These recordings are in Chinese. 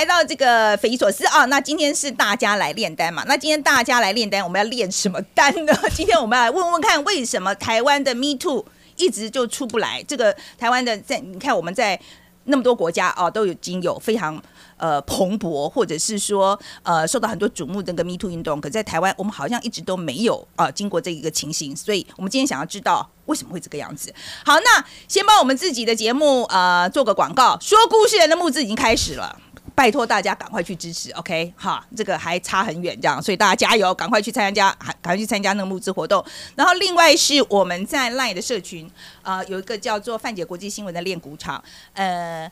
来到这个匪夷所思啊！那今天是大家来炼丹嘛？那今天大家来炼丹，我们要炼什么丹呢？今天我们来问问看，为什么台湾的 Me Too 一直就出不来？这个台湾的在你看我们在那么多国家啊，都已经有非常呃蓬勃，或者是说呃受到很多瞩目的那个 Me Too 运动，可在台湾我们好像一直都没有啊经过这一个情形，所以我们今天想要知道。为什么会这个样子？好，那先帮我们自己的节目呃做个广告。说故事人的募资已经开始了，拜托大家赶快去支持。OK，哈，这个还差很远，这样，所以大家加油，赶快去参加，赶快去参加那个募资活动。然后另外是我们在 LINE 的社群，呃，有一个叫做范姐国际新闻的练鼓场，呃。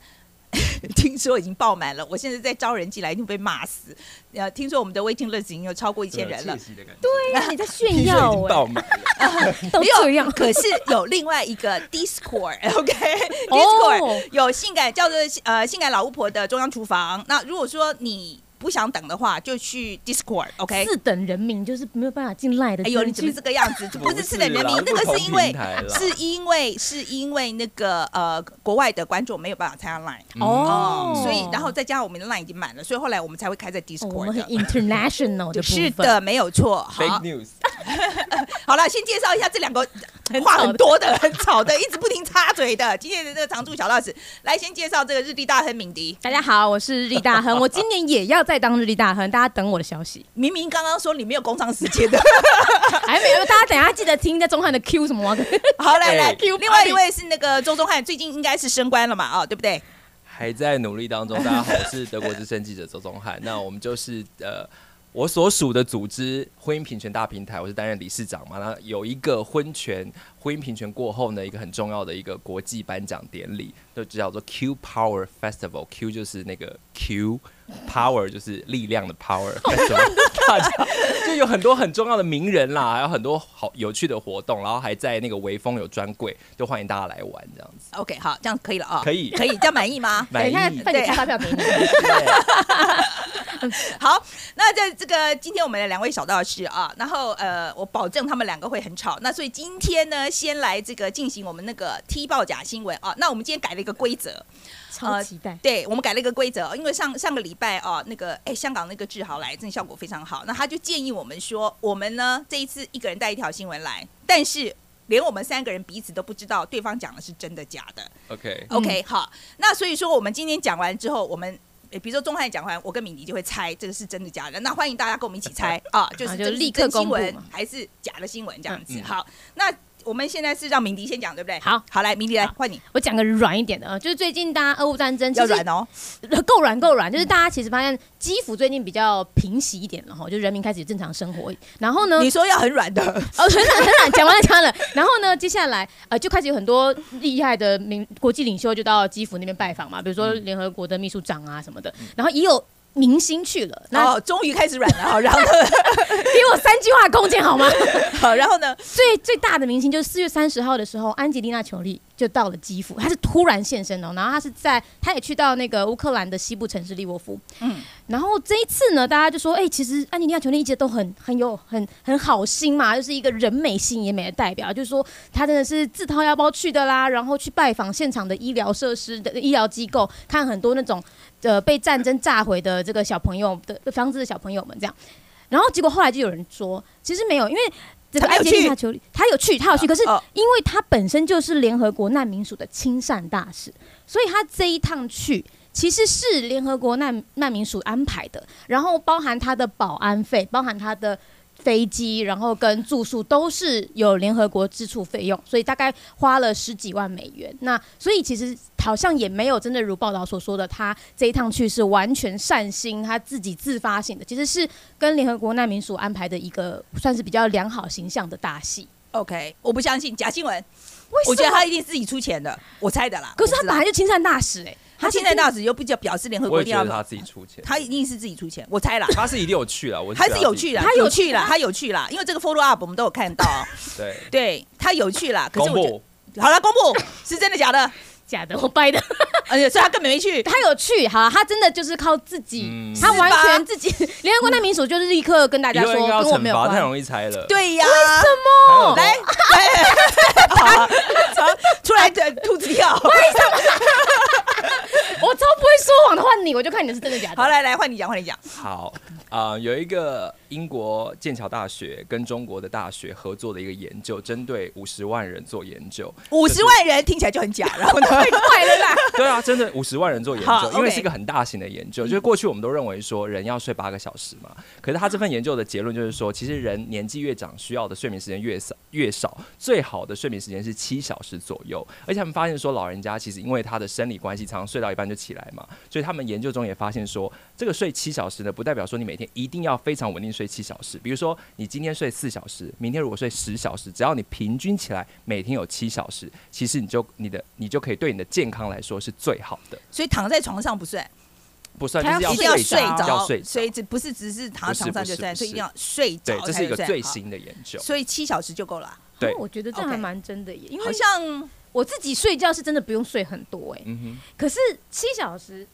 听说已经爆满了，我现在在招人进来，一定被骂死。呃，听说我们的 waiting list 已经有超过一千人了。对呀、啊，你在炫耀。爆满了，都这样。可是有另外一个 Discord，OK，Discord、okay? 有性感叫做呃性感老巫婆的中央厨房。那如果说你。不想等的话，就去 Discord，OK？、Okay? 次等人民就是没有办法进来的。哎呦，你怎么这个样子？不是四等人民，那个是因为是因为是因为那个呃国外的观众没有办法参加 Line 哦、嗯，所以然后再加上我们的 Line 已经满了，所以后来我们才会开在 Discord、哦。我们很 international 的 是的，没有错。Fake news。好了，先介绍一下这两个话很多的、很吵的、一直不停插嘴的今天的这个常驻小道士，来先介绍这个日历大亨敏迪。大家好，我是日历大亨，我今年也要。再当日历大亨，大家等我的消息。明明刚刚说你没有工商时间的，还没有。大家等一下记得听一下钟汉的 Q 什么？好，来来 Q。另外一位是那个周宗汉，最近应该是升官了嘛？啊、哦，对不对？还在努力当中。大家好，我是德国之声记者周宗汉。那我们就是呃。我所属的组织婚姻平权大平台，我是担任理事长嘛。那有一个婚权婚姻平权过后呢，一个很重要的一个国际颁奖典礼，就叫做 Q Power Festival。Q 就是那个 Q，Power 就是力量的 Power。大家就有很多很重要的名人啦，还有很多好有趣的活动，然后还在那个微风有专柜，就欢迎大家来玩这样子。OK，好，这样可以了啊、哦，可以，可以，这样满意吗？满意。快点开发票给你。好，那在这个今天我们的两位小道士啊，然后呃，我保证他们两个会很吵。那所以今天呢，先来这个进行我们那个踢爆假新闻啊。那我们今天改了一个规则，超期待。呃、对我们改了一个规则，因为上上个礼拜啊，那个哎，香港那个志豪来，真的效果非常好。那他就建议我们说，我们呢这一次一个人带一条新闻来，但是连我们三个人彼此都不知道对方讲的是真的假的。OK OK，好。那所以说我们今天讲完之后，我们。诶，比如说钟汉讲完，我跟敏迪就会猜这个是真的假的。那欢迎大家跟我们一起猜 啊，就是这是真新闻还是假的新闻这样子。好，那。我们现在是让敏迪先讲，对不对？好，好来，敏迪来换你。我讲个软一点的啊，就是最近大家俄乌战争要软哦，够软够软。就是大家其实发现基辅最近比较平息一点了哈，就人民开始正常生活。然后呢，你说要很软的哦，很软很软，讲完了讲完了。然后呢，接下来呃就开始有很多厉害的民国际领袖就到基辅那边拜访嘛，比如说联合国的秘书长啊什么的。然后也有。明星去了，然后终于开始软了。好，然后 给我三句话空间好吗？好，然后呢？最最大的明星就是四月三十号的时候，安吉丽娜·裘丽就到了基辅，她是突然现身哦。然后她是在，她也去到那个乌克兰的西部城市利沃夫。嗯，然后这一次呢，大家就说，哎、欸，其实安吉丽娜·裘丽一直都很很有很很好心嘛，就是一个人美心也美的代表，就是说她真的是自掏腰包去的啦，然后去拜访现场的医疗设施的医疗机构，看很多那种。呃，被战争炸毁的这个小朋友的房子的小朋友们这样，然后结果后来就有人说，其实没有，因为这个安吉丽娜裘丽他有去，他有去，可是因为他本身就是联合国难民署的亲善大使，所以他这一趟去其实是联合国难难民署安排的，然后包含他的保安费，包含他的。飞机，然后跟住宿都是有联合国支出费用，所以大概花了十几万美元。那所以其实好像也没有真的如报道所说的，他这一趟去是完全善心，他自己自发性的，其实是跟联合国难民署安排的一个算是比较良好形象的大戏。OK，我不相信假新闻，我觉得他一定自己出钱的，我猜的啦。可是他本来就亲善大使哎、欸。他现在大使又不叫表示联合国，他自己出钱，他一定是自己出钱，我猜啦。他是一定有去了，我还是有去了，他有去了，他有去了，因为这个 follow up 我们都有看到。对，对他有去了，可是我好了，公布 是真的假的？假的，我掰的。而且所以他根本没去，他有去，好，他真的就是靠自己，他完全自己。联合国难民署就是立刻跟大家说，跟我没有关系。太容易猜了。对呀，为什么？来，好，出来的兔子跳。为什么？我超不会说谎的，换你，我就看你的是真的假的。好，来来，换你讲，换你讲。好啊、呃，有一个英国剑桥大学跟中国的大学合作的一个研究，针对五十万人做研究。五十万人听起来就很假，然后呢？太快了啦！对啊，真的五十万人做研究，因为是一个很大型的研究。就是过去我们都认为说人要睡八个小时嘛，可是他这份研究的结论就是说，其实人年纪越长，需要的睡眠时间越少越少，最好的睡眠时间是七小时左右。而且他们发现说，老人家其实因为他的生理关系，常常睡到一半就起来嘛，所以他们研究中也发现说，这个睡七小时呢，不代表说你每天一定要非常稳定睡七小时。比如说，你今天睡四小时，明天如果睡十小时，只要你平均起来每天有七小时，其实你就你的你就可以对你的健康来说是最好的。所以躺在床上不睡，不算，就是要一定要睡着，要睡着。所以这不是只是躺在床上就睡，所以一定要睡着。对，这是一个最新的研究。所以七小时就够了。对，我觉得这还蛮真的耶，因为好像我自己睡觉是真的不用睡很多哎，嗯哼，可是七小时。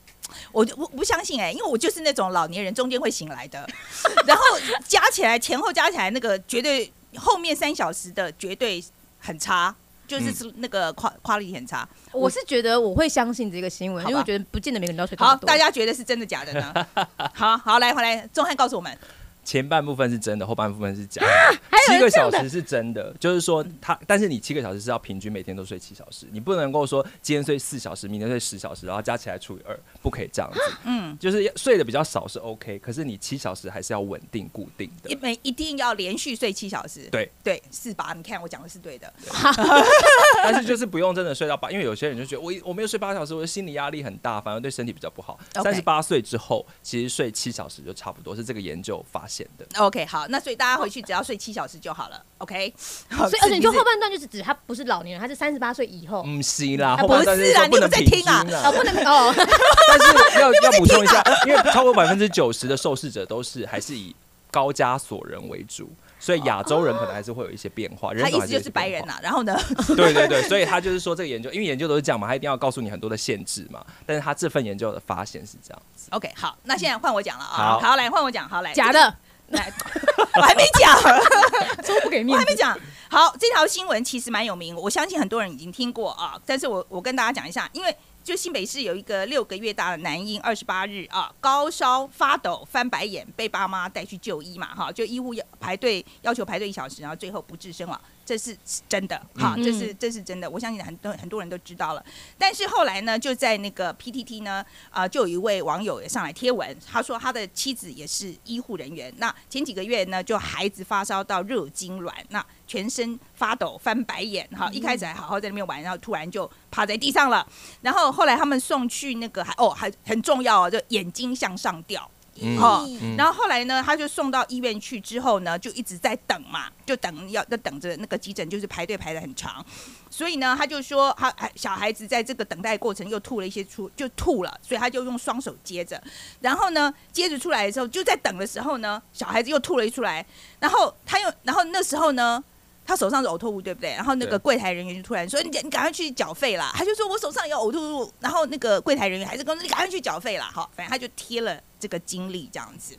我我不相信哎、欸，因为我就是那种老年人中间会醒来的，然后加起来前后加起来那个绝对后面三小时的绝对很差，就是那个 quality 很差。我是觉得我会相信这个新闻，因为我觉得不见得每个人都睡。好，大家觉得是真的假的呢？好好来回来，钟汉告诉我们。前半部分是真的，后半部分是假的。啊、七个小时是真的，就是说他，但是你七个小时是要平均每天都睡七小时，你不能够说今天睡四小时，明天睡十小时，然后加起来除以二，不可以这样子。嗯，就是睡的比较少是 OK，可是你七小时还是要稳定固定的，一每一定要连续睡七小时。对对，是吧？你看我讲的是对的。对 但是就是不用真的睡到八，因为有些人就觉得我我没有睡八小时，我的心理压力很大，反而对身体比较不好。三十八岁之后，其实睡七小时就差不多，是这个研究发现。OK，好，那所以大家回去只要睡七小时就好了。OK，所以而且你就后半段就是指他不是老年人，他是三十八岁以后。嗯，是啦，不是啊，你有在听啊？哦，不能哦。但是要要补充一下，因为超过百分之九十的受试者都是还是以高加索人为主，所以亚洲人可能还是会有一些变化。人他意思就是白人呐，然后呢？对对对，所以他就是说这个研究，因为研究都是这样嘛，他一定要告诉你很多的限制嘛。但是他这份研究的发现是这样子。OK，好，那现在换我讲了啊。好，来换我讲，好来，假的。来，我还没讲，说不给面子，我还没讲。好，这条新闻其实蛮有名，我相信很多人已经听过啊。但是我我跟大家讲一下，因为就新北市有一个六个月大的男婴，二十八日啊高烧发抖翻白眼，被爸妈带去就医嘛，哈，就医护要排队要求排队一小时，然后最后不治身亡。这是真的，哈，这是这是真的，我相信很多很多人都知道了。但是后来呢，就在那个 PTT 呢，啊、呃，就有一位网友也上来贴文，他说他的妻子也是医护人员，那前几个月呢，就孩子发烧到热痉挛，那全身发抖、翻白眼，哈，一开始还好好在那边玩，然后突然就趴在地上了，然后后来他们送去那个还哦还很重要哦，就眼睛向上吊。好，然后后来呢，他就送到医院去之后呢，就一直在等嘛，就等要要等着那个急诊，就是排队排的很长，所以呢，他就说他小孩子在这个等待过程又吐了一些出，就吐了，所以他就用双手接着，然后呢，接着出来的时候就在等的时候呢，小孩子又吐了一出来，然后他又，然后那时候呢。他手上是呕吐物，对不对？然后那个柜台人员就突然说：“你你赶快去缴费啦！”他就说：“我手上有呕吐物。”然后那个柜台人员还是跟我说：“你赶快去缴费啦！”好，反正他就贴了这个经历这样子。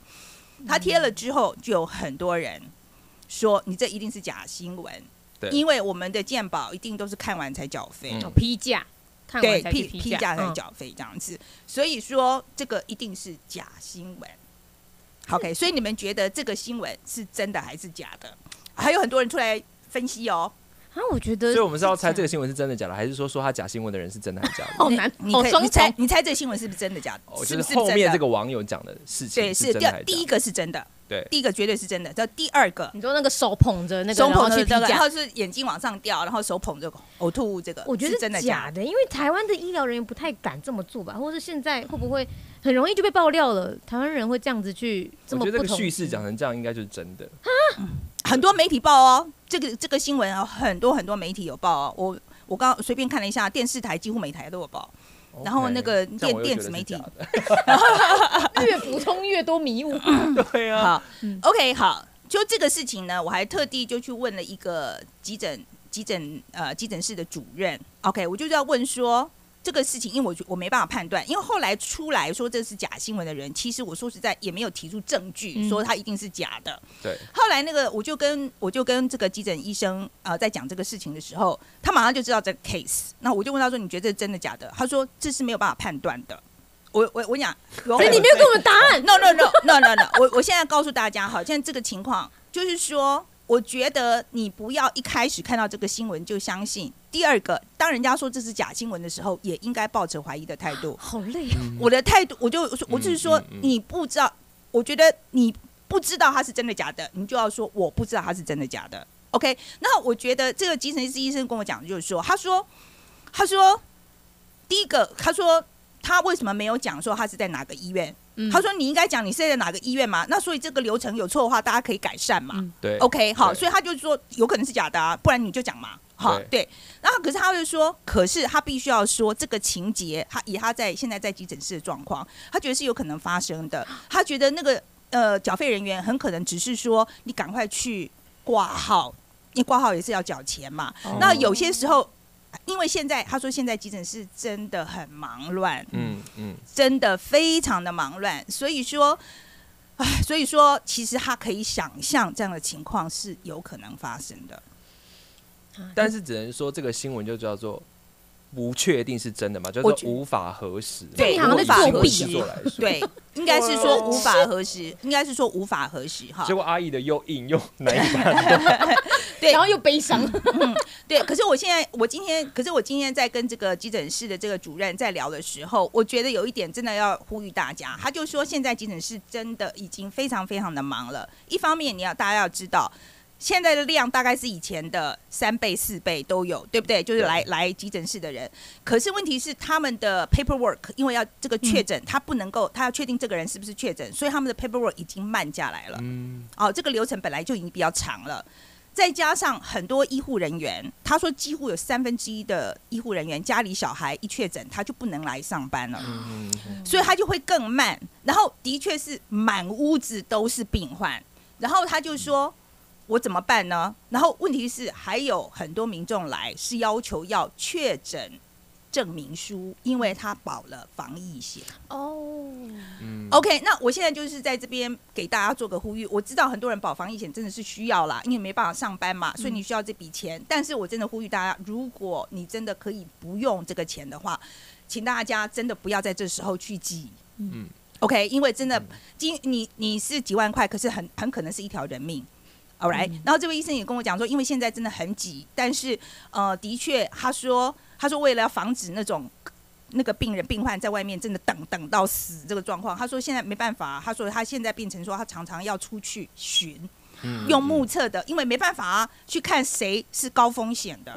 他贴了之后，就有很多人说：“你这一定是假新闻。”对，因为我们的鉴宝一定都是看完才缴费，嗯、批价，看完才批批批价才缴费这样子。嗯、所以说这个一定是假新闻。OK，所以你们觉得这个新闻是真的还是假的？还有很多人出来。分析哦，啊，我觉得，所以我们是要猜这个新闻是真的假的，还是说说他假新闻的人是真的还是假的？好难，你可以你猜，你猜这个新闻是不是真的假的？哦，就是后面这个网友讲的事情，对，是第第一个是真的，对，第一个绝对是真的。这第二个，你说那个手捧着那个，手捧着这个，然后是眼睛往上掉，然后手捧着呕吐物，这个我觉得是真的假的，因为台湾的医疗人员不太敢这么做吧，或者是现在会不会很容易就被爆料了？台湾人会这样子去这么？我觉得这个叙事讲成这样，应该就是真的啊。很多媒体报哦，这个这个新闻啊，很多很多媒体有报哦。我我刚随便看了一下，电视台几乎每台都有报。Okay, 然后那个电电子媒体，越补充越多迷雾。对啊。好，OK，好，就这个事情呢，我还特地就去问了一个急诊急诊呃急诊室的主任。OK，我就要问说。这个事情，因为我我没办法判断，因为后来出来说这是假新闻的人，其实我说实在也没有提出证据说他一定是假的。对。后来那个我就跟我就跟这个急诊医生啊、呃、在讲这个事情的时候，他马上就知道这个 case。那我就问他说：“你觉得这是真的假的？”他说：“这是没有办法判断的。”我我我讲，所以你没有给我们答案。No no no no no no，我我现在告诉大家哈，现在这个情况就是说，我觉得你不要一开始看到这个新闻就相信。第二个，当人家说这是假新闻的时候，也应该抱着怀疑的态度。好累啊！我的态度，我就我就是说，你不知道，我觉得你不知道他是真的假的，你就要说我不知道他是真的假的。OK，那我觉得这个精神医师医生跟我讲就是说，他说，他说，第一个，他说他为什么没有讲说他是在哪个医院？嗯、他说你应该讲你是在哪个医院嘛？那所以这个流程有错的话，大家可以改善嘛？嗯、对，OK，好，所以他就说有可能是假的啊，不然你就讲嘛，好，对，对。然后可是他就说，可是他必须要说这个情节，他以他在现在在急诊室的状况，他觉得是有可能发生的。他觉得那个呃缴费人员很可能只是说你赶快去挂号，你挂号也是要缴钱嘛。哦、那有些时候。因为现在他说现在急诊室真的很忙乱，嗯嗯，真的非常的忙乱，所以说，唉，所以说其实他可以想象这样的情况是有可能发生的，但是只能说这个新闻就叫做。不确定是真的吗？就是无法核实。对，无法核实。对，应该是说无法核实，应该是说无法核实哈。结果阿姨的又硬又难以办。对，然后又悲伤。嗯，对。可是我现在，我今天，可是我今天在跟这个急诊室的这个主任在聊的时候，我觉得有一点真的要呼吁大家。他就说，现在急诊室真的已经非常非常的忙了。一方面，你要大家要知道。现在的量大概是以前的三倍、四倍都有，对不对？就是来来急诊室的人。可是问题是，他们的 paperwork 因为要这个确诊，他不能够，他要确定这个人是不是确诊，所以他们的 paperwork 已经慢下来了。嗯。哦，这个流程本来就已经比较长了，再加上很多医护人员，他说几乎有三分之一的医护人员家里小孩一确诊，他就不能来上班了。嗯。所以他就会更慢。然后的确是满屋子都是病患，然后他就说。我怎么办呢？然后问题是还有很多民众来是要求要确诊证明书，因为他保了防疫险。哦，嗯，OK，那我现在就是在这边给大家做个呼吁。我知道很多人保防疫险真的是需要啦，因为没办法上班嘛，所以你需要这笔钱。嗯，但是我真的呼吁大家，如果你真的可以不用这个钱的话，请大家真的不要在这时候去挤。嗯，OK，因为真的，今你你是几万块，可是很很可能是一条人命。All right，然后这位医生也跟我讲说，因为现在真的很挤，但是呃，的确，他说，他说为了要防止那种那个病人病患在外面真的等等到死这个状况，他说现在没办法，他说他现在变成说他常常要出去巡，用目测的，因为没办法啊，去看谁是高风险的，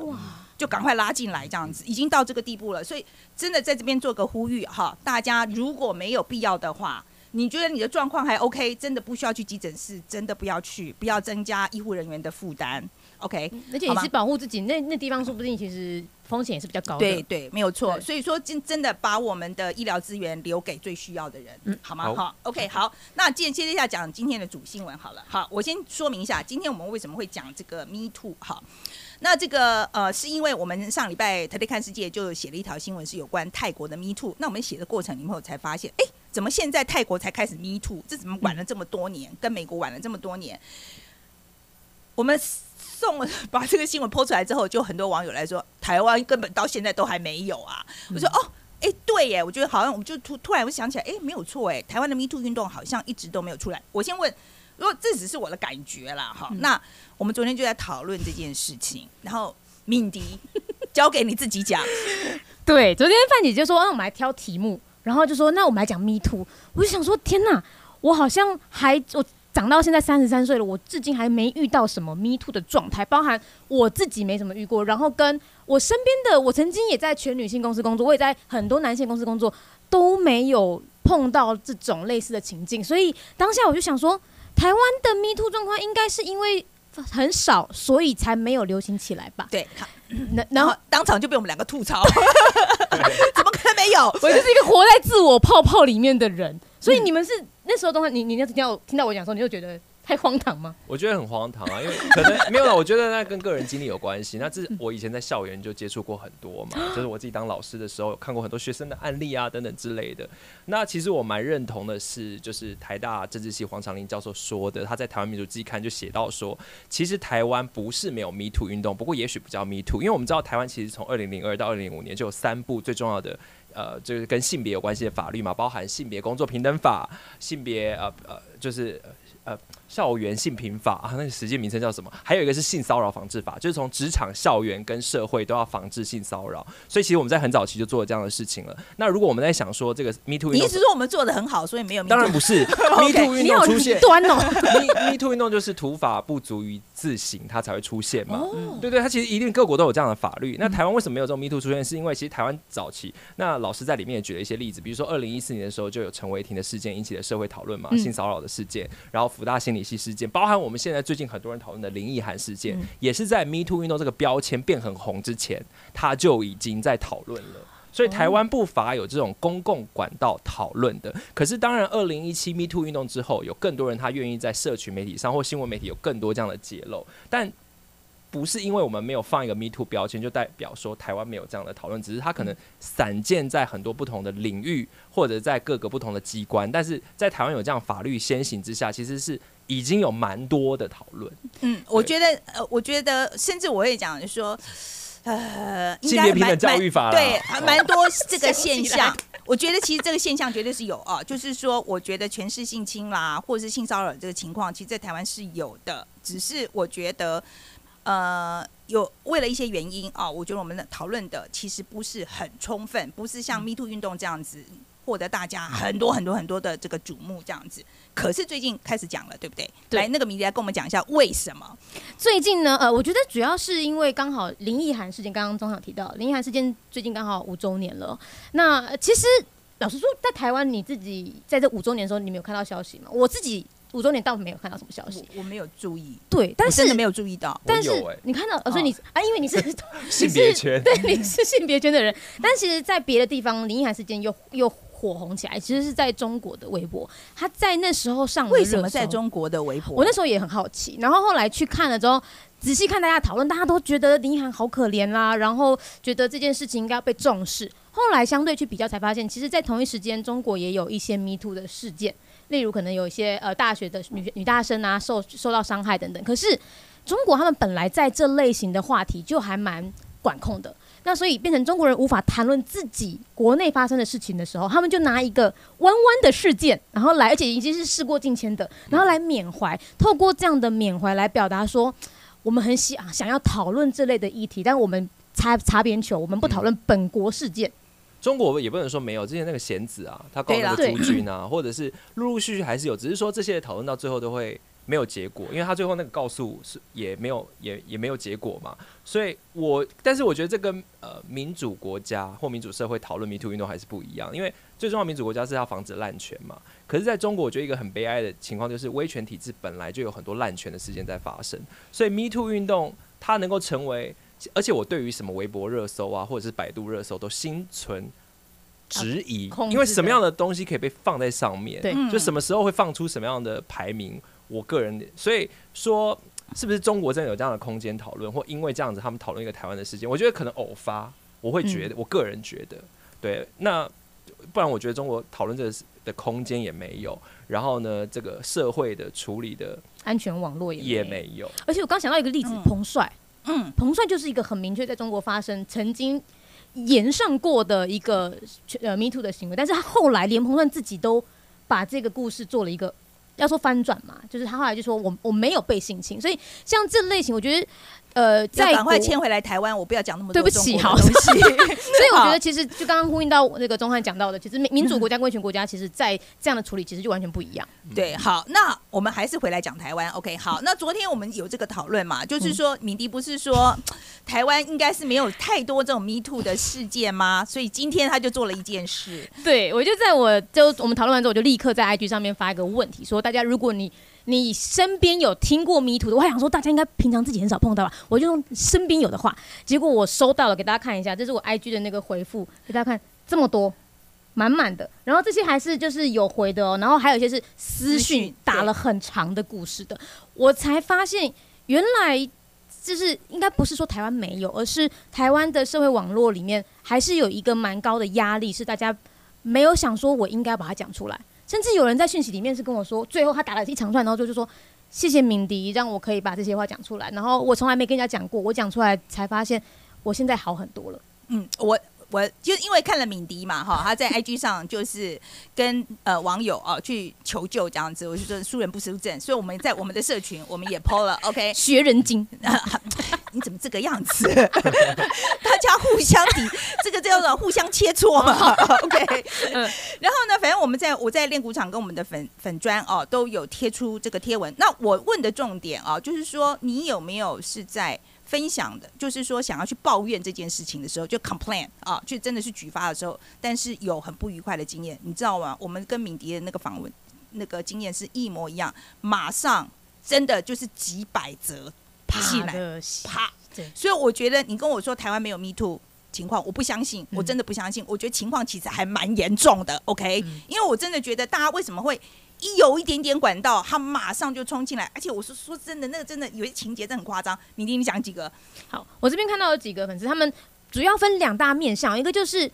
就赶快拉进来这样子，已经到这个地步了，所以真的在这边做个呼吁哈，大家如果没有必要的话。你觉得你的状况还 OK，真的不需要去急诊室，真的不要去，不要增加医护人员的负担，OK？而且也是保护自己，那那地方说不定其实风险也是比较高的。对对，没有错。所以说，真真的把我们的医疗资源留给最需要的人，嗯，好吗？好，，OK，好。那接接下来讲今天的主新闻好了。好，我先说明一下，今天我们为什么会讲这个 Me Too？好。那这个呃，是因为我们上礼拜《特别看世界》就写了一条新闻，是有关泰国的 Me Too。那我们写的过程里面，我才发现，哎，怎么现在泰国才开始 Me Too？这怎么晚了这么多年？跟美国晚了这么多年？我们送 把这个新闻 PO 出来之后，就很多网友来说，台湾根本到现在都还没有啊。我说哦，哎，对耶，我觉得好像我们就突突然我想起来，哎，没有错哎，台湾的 Me Too 运动好像一直都没有出来。我先问。如果这只是我的感觉啦，哈，那我们昨天就在讨论这件事情，然后敏迪交给你自己讲。对，昨天范姐就说，那我们来挑题目，然后就说，那我们来讲 Me Too。我就想说，天哪，我好像还我长到现在三十三岁了，我至今还没遇到什么 Me Too 的状态，包含我自己没怎么遇过，然后跟我身边的，我曾经也在全女性公司工作，我也在很多男性公司工作，都没有碰到这种类似的情境，所以当下我就想说。台湾的 Me Too 状况应该是因为很少，所以才没有流行起来吧？对，然然后 当场就被我们两个吐槽，怎么可能没有？我就是一个活在自我泡泡里面的人，所以你们是那时候都会，你你那听到听到我讲的时候，你就觉得太荒唐吗？我觉得很荒唐啊，因为可能没有了。我觉得那跟个人经历有关系。那这我以前在校园就接触过很多嘛，就是我自己当老师的时候，有看过很多学生的案例啊等等之类的。那其实我蛮认同的是，就是台大政治系黄长林教授说的，他在台湾民主季刊就写到说，其实台湾不是没有 Me Too 运动，不过也许不叫 Me Too，因为我们知道台湾其实从二零零二到二零零五年就有三部最重要的呃，就是跟性别有关系的法律嘛，包含性别工作平等法、性别呃呃就是呃。校园性平法啊，那个实际名称叫什么？还有一个是性骚扰防治法，就是从职场、校园跟社会都要防治性骚扰。所以其实我们在很早期就做了这样的事情了。那如果我们在想说这个 Me Too 运动，你意思说我们做的很好，所以没有当然不是 Me Too 运动出现端哦，Me Me Too 运动就是土法不足以自行，它才会出现嘛。哦、对对，它其实一定各国都有这样的法律。那台湾为什么没有这种 Me Too 出现？是因为其实台湾早期，那老师在里面也举了一些例子，比如说二零一四年的时候就有陈伟霆的事件引起了社会讨论嘛，性骚扰的事件，然后福大心理系事件，包含。我们现在最近很多人讨论的林奕涵事件，嗯、也是在 Me Too 运动这个标签变很红之前，他就已经在讨论了。所以台湾不乏有这种公共管道讨论的。可是当然，二零一七 Me Too 运动之后，有更多人他愿意在社群媒体上或新闻媒体有更多这样的揭露，但不是因为我们没有放一个 Me Too 标签，就代表说台湾没有这样的讨论，只是它可能散见在很多不同的领域，或者在各个不同的机关。但是在台湾有这样法律先行之下，其实是。已经有蛮多的讨论，嗯，我觉得，呃，我觉得，甚至我会讲说，呃，性别平等教育法，对，还蛮多这个现象。我觉得其实这个现象绝对是有啊，就是说，我觉得全是性侵啦，或者是性骚扰这个情况，其实在台湾是有的，只是我觉得，呃，有为了一些原因啊，我觉得我们的讨论的其实不是很充分，不是像 Me Too 运动这样子。获得大家很多很多很多的这个瞩目，这样子。可是最近开始讲了，对不对？对，来，那个名字来跟我们讲一下为什么？最近呢，呃，我觉得主要是因为刚好林奕涵事件，刚刚中场提到林奕涵事件最近刚好五周年了。那其实老实说，在台湾你自己在这五周年的时候，你没有看到消息吗？我自己五周年倒没有看到什么消息，我，我没有注意。对，但是真的没有注意到。但是你看到，哦、所以你啊，因为 你是性别圈，对，你是性别圈的人。但其实，在别的地方，林奕涵事件又又。火红起来，其实是在中国的微博。他在那时候上。为什么在中国的微博？我那时候也很好奇。然后后来去看了之后，仔细看大家讨论，大家都觉得林一涵好可怜啦，然后觉得这件事情应该要被重视。后来相对去比较，才发现，其实，在同一时间，中国也有一些 Me Too 的事件，例如可能有一些呃大学的女女大生啊受受到伤害等等。可是中国他们本来在这类型的话题就还蛮管控的。那所以变成中国人无法谈论自己国内发生的事情的时候，他们就拿一个弯弯的事件，然后来，而且已经是事过境迁的，然后来缅怀，透过这样的缅怀来表达说，我们很想想要讨论这类的议题，但我们擦擦边球，我们不讨论本国事件。中国也不能说没有，之前那个贤子啊，他搞那个朱军啊，或者是陆陆续续还是有，只是说这些讨论到最后都会。没有结果，因为他最后那个告诉是也没有也也没有结果嘛，所以我但是我觉得这跟呃民主国家或民主社会讨论 Me Too 运动还是不一样，因为最重要民主国家是要防止滥权嘛。可是在中国，我觉得一个很悲哀的情况就是威权体制本来就有很多滥权的事件在发生，所以 Me Too 运动它能够成为，而且我对于什么微博热搜啊或者是百度热搜都心存质疑，因为什么样的东西可以被放在上面，对，就什么时候会放出什么样的排名。我个人，所以说，是不是中国真的有这样的空间讨论，或因为这样子他们讨论一个台湾的事件？我觉得可能偶发，我会觉得，嗯、我个人觉得，对，那不然我觉得中国讨论这个的空间也没有，然后呢，这个社会的处理的安全网络也也没有。而且我刚想到一个例子，嗯、彭帅，嗯，彭帅就是一个很明确在中国发生、曾经延上过的一个呃 Me Too 的行为，但是他后来连彭帅自己都把这个故事做了一个。要说翻转嘛，就是他后来就说我我没有被性侵，所以像这类型，我觉得。呃，再赶快迁回来台湾，我不要讲那么多。对不起，好，对不起。所以我觉得，其实就刚刚呼应到那个钟汉讲到的，其实民民主国家、威权国家，其实在这样的处理，其实就完全不一样。对，好，那我们还是回来讲台湾。OK，好，那昨天我们有这个讨论嘛，就是说，敏迪不是说台湾应该是没有太多这种 Me Too 的事件吗？所以今天他就做了一件事。对，我就在我就我们讨论完之后，我就立刻在 IG 上面发一个问题，说大家如果你。你身边有听过迷途的？我还想说，大家应该平常自己很少碰到吧？我就用身边有的话，结果我收到了，给大家看一下，这是我 IG 的那个回复，给大家看这么多，满满的。然后这些还是就是有回的哦，然后还有一些是私讯打了很长的故事的。我才发现原来就是应该不是说台湾没有，而是台湾的社会网络里面还是有一个蛮高的压力，是大家没有想说我应该把它讲出来。甚至有人在讯息里面是跟我说，最后他打了一长串，然后就就说谢谢敏迪，让我可以把这些话讲出来。然后我从来没跟人家讲过，我讲出来才发现我现在好很多了。嗯，我。我就因为看了敏迪嘛，哈，他在 IG 上就是跟呃网友啊去求救这样子，我就说输人不输阵，所以我们在我们的社群我们也 PO 了，OK，学人精，你怎么这个样子？大家互相抵，这个叫做互相切磋嘛，OK，嗯，然后呢，反正我们在我在练鼓场跟我们的粉粉砖哦都有贴出这个贴文，那我问的重点啊，就是说你有没有是在。分享的，就是说想要去抱怨这件事情的时候，就 complain 啊，就真的是举发的时候，但是有很不愉快的经验，你知道吗？我们跟敏迪的那个访问那个经验是一模一样，马上真的就是几百折起来，啪，所以我觉得你跟我说台湾没有 Me Too 情况，我不相信，我真的不相信。我觉得情况其实还蛮严重的，OK？因为我真的觉得大家为什么会？一有一点点管道，他马上就冲进来，而且我是说真的，那个真的有些情节真的很夸张。你听，你讲几个？好，我这边看到有几个粉丝，他们主要分两大面向，一个就是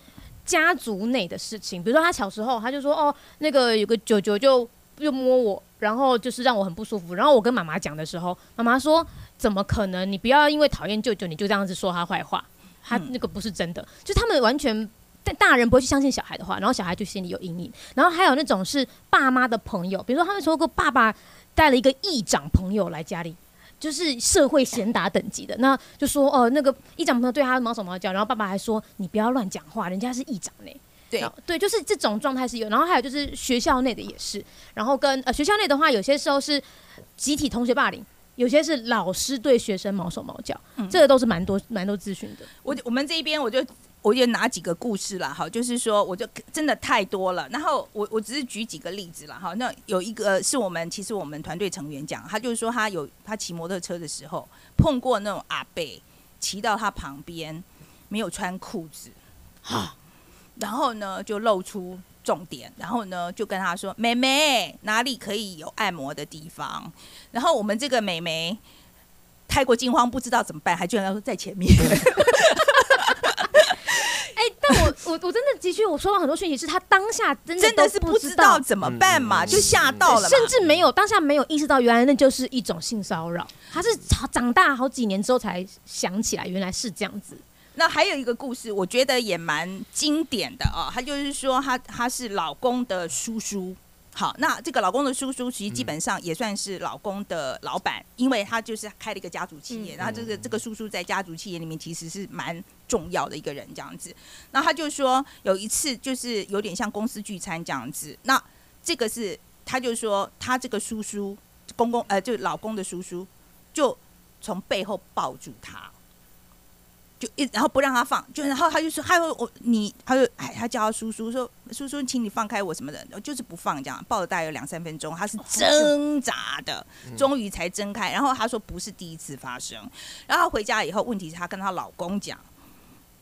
家族内的事情，比如说他小时候他就说哦，那个有个舅舅就又摸我，然后就是让我很不舒服。然后我跟妈妈讲的时候，妈妈说怎么可能？你不要因为讨厌舅舅你就这样子说他坏话，他那个不是真的，嗯、就他们完全。但大人不会去相信小孩的话，然后小孩就心里有阴影。然后还有那种是爸妈的朋友，比如说他们说过爸爸带了一个议长朋友来家里，就是社会贤达等级的，那就说哦，那个议长朋友对他毛手毛脚，然后爸爸还说你不要乱讲话，人家是议长呢。对对，就是这种状态是有。然后还有就是学校内的也是，然后跟呃学校内的话，有些时候是集体同学霸凌，有些是老师对学生毛手毛脚，嗯、这个都是蛮多蛮多资讯的。我我们这一边我就。我就拿几个故事了哈，就是说，我就真的太多了。然后我我只是举几个例子了哈。那有一个是我们其实我们团队成员讲，他就是说他有他骑摩托车的时候碰过那种阿伯骑到他旁边没有穿裤子，哈，然后呢就露出重点，然后呢就跟他说：“妹妹哪里可以有按摩的地方？”然后我们这个妹妹太过惊慌，不知道怎么办，还居然要说在前面。但我我我真的的确，我收到很多讯息，是他当下真的真的是不知道怎么办嘛，就吓到了，甚至没有当下没有意识到，原来那就是一种性骚扰。他是长长大好几年之后才想起来，原来是这样子。那还有一个故事，我觉得也蛮经典的啊，他就是说他他是老公的叔叔。好，那这个老公的叔叔其实基本上也算是老公的老板，嗯、因为他就是开了一个家族企业，嗯、然后这个这个叔叔在家族企业里面其实是蛮重要的一个人这样子。那他就说有一次就是有点像公司聚餐这样子，那这个是他就说他这个叔叔公公呃，就老公的叔叔就从背后抱住他。就一然后不让他放，就然后他就说，他说我你，他就哎，他叫他叔叔说，叔叔，请你放开我什么的，就是不放这样，抱了大概有两三分钟，他是挣扎的，终于才睁开。然后他说不是第一次发生，然后他回家以后，问题是他跟他老公讲，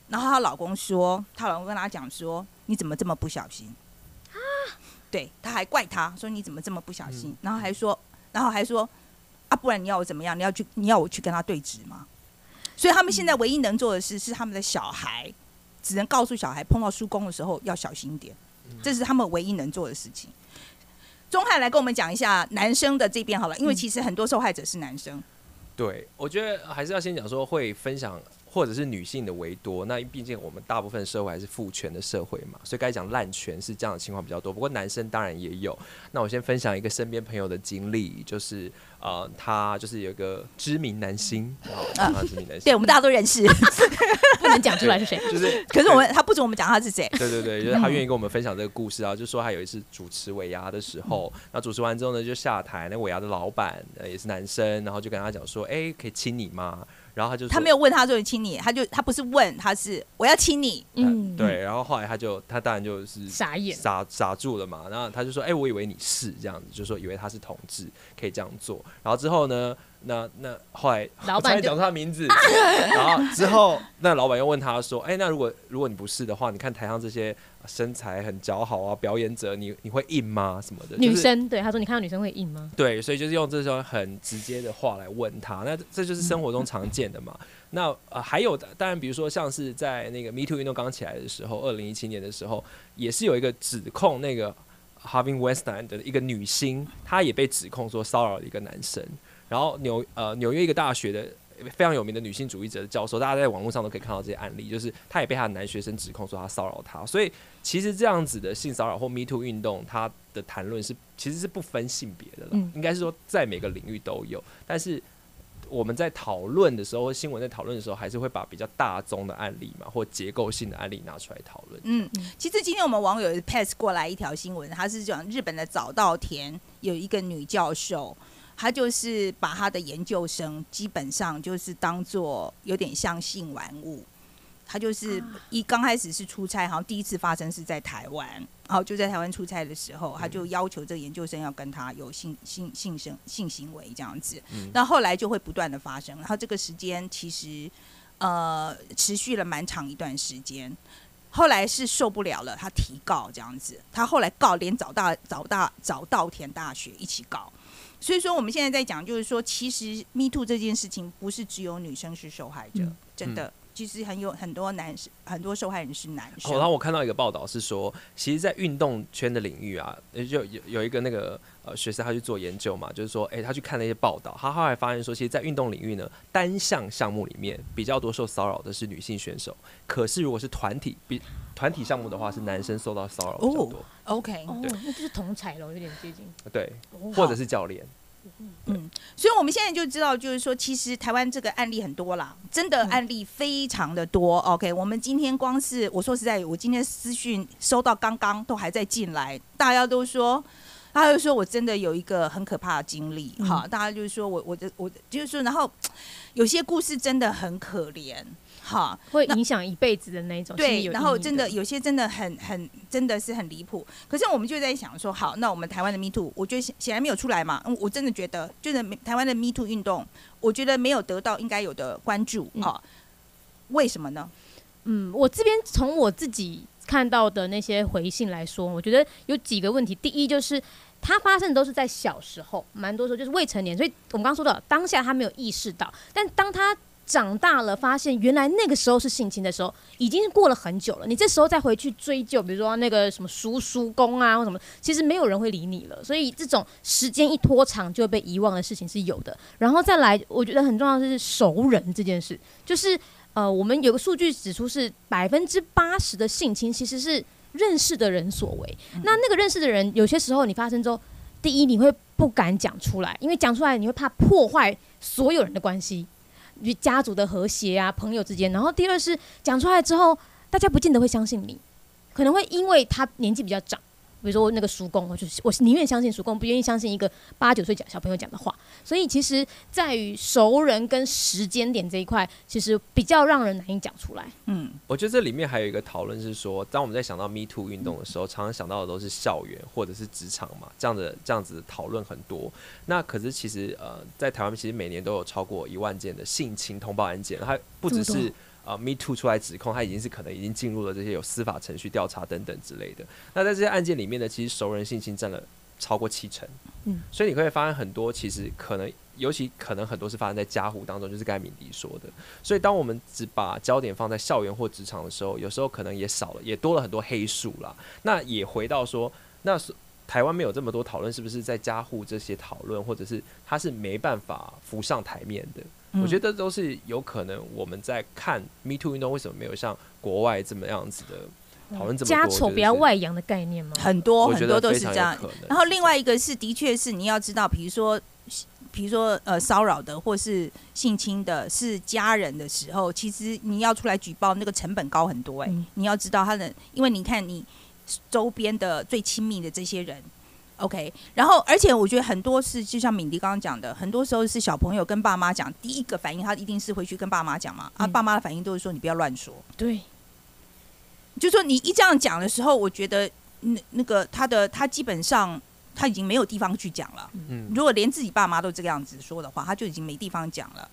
然后她老公说，她老公跟她讲说，你怎么这么不小心啊？对，他还怪她说你怎么这么不小心，然后还说，然后还说啊，不然你要我怎么样？你要去你要我去跟他对质吗？所以他们现在唯一能做的事是，他们的小孩只能告诉小孩，碰到叔公的时候要小心一点，这是他们唯一能做的事情。钟汉来跟我们讲一下男生的这边好了，因为其实很多受害者是男生。对，我觉得还是要先讲说会分享。或者是女性的为多，那毕竟我们大部分社会还是父权的社会嘛，所以该讲滥权是这样的情况比较多。不过男生当然也有。那我先分享一个身边朋友的经历，就是呃，他就是有一个知名男星，啊，知名男星，对我们大家都认识，不能讲出来是谁，就是，可是我们他不准我们讲他是谁。对对对，就是他愿意跟我们分享这个故事啊，就说他有一次主持尾牙的时候，那主持完之后呢，就下台，那尾牙的老板也是男生，然后就跟他讲说，哎，可以亲你吗？然后他就他没有问他说亲你，他就他不是问他是我要亲你，嗯，对。然后后来他就他当然就是傻眼傻傻住了嘛。然后他就说，哎，我以为你是这样子，就说以为他是同志可以这样做。然后之后呢，那那后来老板讲出他名字，然后之后那老板又问他说：“哎、欸，那如果如果你不是的话，你看台上这些身材很姣好啊，表演者，你你会硬吗？什么的？”女生、就是、对他说：“你看到女生会硬吗？”对，所以就是用这种很直接的话来问他。那这就是生活中常见的嘛。嗯、那呃还有的，当然比如说像是在那个 Me Too 运动刚起来的时候，二零一七年的时候，也是有一个指控那个 Harvey Weinstein 的一个女星，她也被指控说骚扰了一个男生。然后纽呃纽约一个大学的非常有名的女性主义者的教授，大家在网络上都可以看到这些案例，就是她也被她的男学生指控说她骚扰她，所以其实这样子的性骚扰或 Me Too 运动，它的谈论是其实是不分性别的了，嗯、应该是说在每个领域都有。但是我们在讨论的时候，或新闻在讨论的时候，还是会把比较大宗的案例嘛，或结构性的案例拿出来讨论。嗯，其实今天我们网友 pass 过来一条新闻，他是讲日本的早稻田有一个女教授。他就是把他的研究生基本上就是当做有点像性玩物，他就是一刚开始是出差，好像第一次发生是在台湾，然后就在台湾出差的时候，他就要求这个研究生要跟他有性性性生性行为这样子，那后来就会不断的发生，然后这个时间其实呃持续了蛮长一段时间，后来是受不了了，他提告这样子，他后来告连早大早大早稻田大学一起告。所以说，我们现在在讲，就是说，其实 Me Too 这件事情不是只有女生是受害者，嗯、真的，其实很有很多男生，很多受害人是男生。哦，然后我看到一个报道是说，其实，在运动圈的领域啊，就有有一个那个呃学生他去做研究嘛，就是说，哎，他去看那些报道，他后来发现说，其实，在运动领域呢，单项项目里面比较多受骚扰的是女性选手，可是如果是团体比团体项目的话，是男生受到骚扰比较多。哦、OK，对，哦，那就是同侪咯，有点接近。对，或者是教练。嗯，所以我们现在就知道，就是说，其实台湾这个案例很多啦，真的案例非常的多。嗯、OK，我们今天光是我说实在，我今天私讯收到刚刚都还在进来，大家都说，大家都说我真的有一个很可怕的经历，哈、嗯，大家就是说我我的我就是说，然后有些故事真的很可怜。好，会影响一辈子的那种。对，然后真的有些真的很很真的是很离谱。可是我们就在想说，好，那我们台湾的 Me Too，我觉得显然没有出来嘛。嗯，我真的觉得，就是台湾的 Me Too 运动，我觉得没有得到应该有的关注。哈、嗯，为什么呢？嗯，我这边从我自己看到的那些回信来说，我觉得有几个问题。第一就是，它发生的都是在小时候，蛮多时候就是未成年，所以我们刚刚说的当下他没有意识到，但当他长大了，发现原来那个时候是性侵的时候，已经过了很久了。你这时候再回去追究，比如说那个什么叔叔公啊或什么，其实没有人会理你了。所以这种时间一拖长就会被遗忘的事情是有的。然后再来，我觉得很重要的是熟人这件事，就是呃，我们有个数据指出是百分之八十的性侵其实是认识的人所为。那那个认识的人，有些时候你发生之后，第一你会不敢讲出来，因为讲出来你会怕破坏所有人的关系。与家族的和谐啊，朋友之间。然后第二是讲出来之后，大家不见得会相信你，可能会因为他年纪比较长。比如说那个叔公，我就是我宁愿相信叔公，不愿意相信一个八九岁讲小朋友讲的话。所以其实在于熟人跟时间点这一块，其实比较让人难以讲出来。嗯，我觉得这里面还有一个讨论是说，当我们在想到 Me Too 运动的时候，嗯、常常想到的都是校园或者是职场嘛，这样的这样子讨论很多。那可是其实呃，在台湾其实每年都有超过一万件的性侵通报案件，它不只是。啊、uh，Me Too 出来指控，他已经是可能已经进入了这些有司法程序调查等等之类的。那在这些案件里面呢，其实熟人性侵占了超过七成。嗯，所以你可以发现很多，其实可能，尤其可能很多是发生在家户当中，就是刚才敏迪说的。所以当我们只把焦点放在校园或职场的时候，有时候可能也少了，也多了很多黑数啦。那也回到说，那是台湾没有这么多讨论，是不是在家户这些讨论，或者是他是没办法浮上台面的？我觉得都是有可能。我们在看 Me Too 运动为什么没有像国外这么样子的讨论这么多？家丑不要外扬的概念吗？很多很多都是这样。然后另外一个是，的确是你要知道，比如说，比如说呃骚扰的或是性侵的是家人的时候，其实你要出来举报，那个成本高很多哎、欸。你要知道他的，因为你看你周边的最亲密的这些人。OK，然后而且我觉得很多是就像敏迪刚刚讲的，很多时候是小朋友跟爸妈讲，第一个反应他一定是回去跟爸妈讲嘛，嗯、啊，爸妈的反应都是说你不要乱说，对，就说你一这样讲的时候，我觉得那那个他的他基本上他已经没有地方去讲了。嗯，如果连自己爸妈都这个样子说的话，他就已经没地方讲了。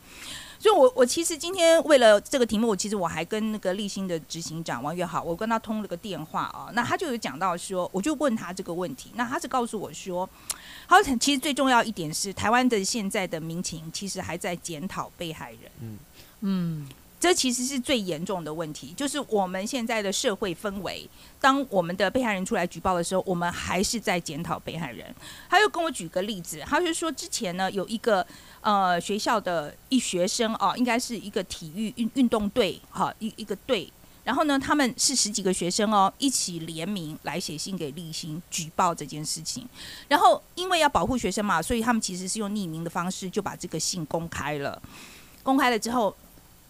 所以我，我我其实今天为了这个题目，我其实我还跟那个立新的执行长王月好，我跟他通了个电话啊。那他就有讲到说，我就问他这个问题，那他是告诉我说，他说其实最重要一点是，台湾的现在的民情其实还在检讨被害人。嗯嗯。这其实是最严重的问题，就是我们现在的社会氛围。当我们的被害人出来举报的时候，我们还是在检讨被害人。他又跟我举个例子，他就说之前呢有一个呃学校的一学生哦，应该是一个体育运运动队哈一一个队，然后呢他们是十几个学生哦一起联名来写信给励馨举报这件事情，然后因为要保护学生嘛，所以他们其实是用匿名的方式就把这个信公开了，公开了之后。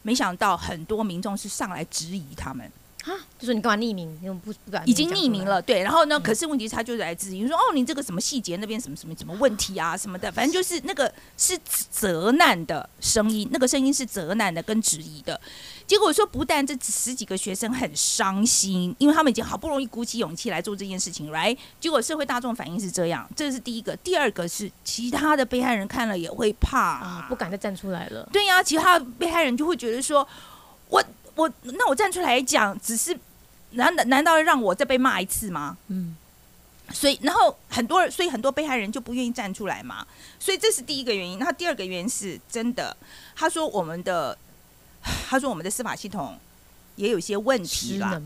没想到很多民众是上来质疑他们，啊，就说你干嘛匿名？你不不敢？已经匿名了，对。然后呢？嗯、可是问题是他就是来质疑，说哦，你这个什么细节那边什么什么什么问题啊什么的，反正就是那个是责难的声音，那个声音是责难的跟质疑的。结果说，不但这十几个学生很伤心，因为他们已经好不容易鼓起勇气来做这件事情，right？结果社会大众反应是这样，这是第一个。第二个是其他的被害人看了也会怕，啊，不敢再站出来了。对呀，啊，其他的被害人就会觉得说，我我那我站出来讲，只是难难道要让我再被骂一次吗？嗯。所以，然后很多，所以很多被害人就不愿意站出来嘛。所以这是第一个原因。那第二个原因是真的，他说我们的。他说：“我们的司法系统也有些问题啦，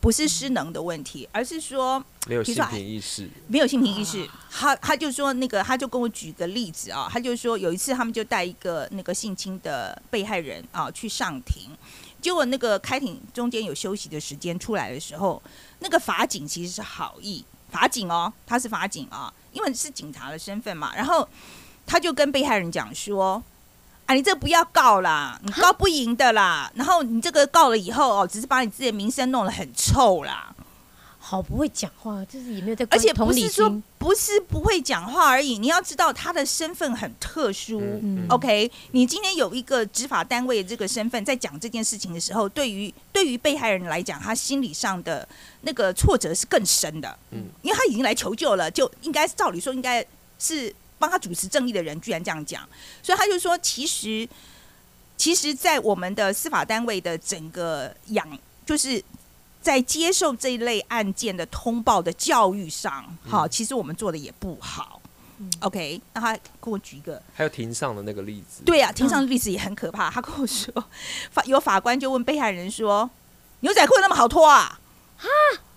不是失能的问题，而是说没有性平意识，没有性平意识。他他就说那个，他就跟我举个例子啊，他就说有一次他们就带一个那个性侵的被害人啊去上庭，结果那个开庭中间有休息的时间出来的时候，那个法警其实是好意法警哦，他是法警啊，因为是警察的身份嘛，然后他就跟被害人讲说。”啊，你这不要告啦，你告不赢的啦。然后你这个告了以后哦，只是把你自己的名声弄得很臭啦。好不会讲话，就是也没有在。而且不是说不是不会讲话而已，你要知道他的身份很特殊。嗯、OK，你今天有一个执法单位的这个身份，在讲这件事情的时候，对于对于被害人来讲，他心理上的那个挫折是更深的。嗯，因为他已经来求救了，就应该照理说应该是。帮他主持正义的人居然这样讲，所以他就说，其实，其实，在我们的司法单位的整个养，就是在接受这一类案件的通报的教育上，好，其实我们做的也不好。嗯、OK，那他给我举一个，还有庭上的那个例子，对呀、啊，庭上的例子也很可怕。他跟我说，法有法官就问被害人说：“牛仔裤那么好脱啊？”哈，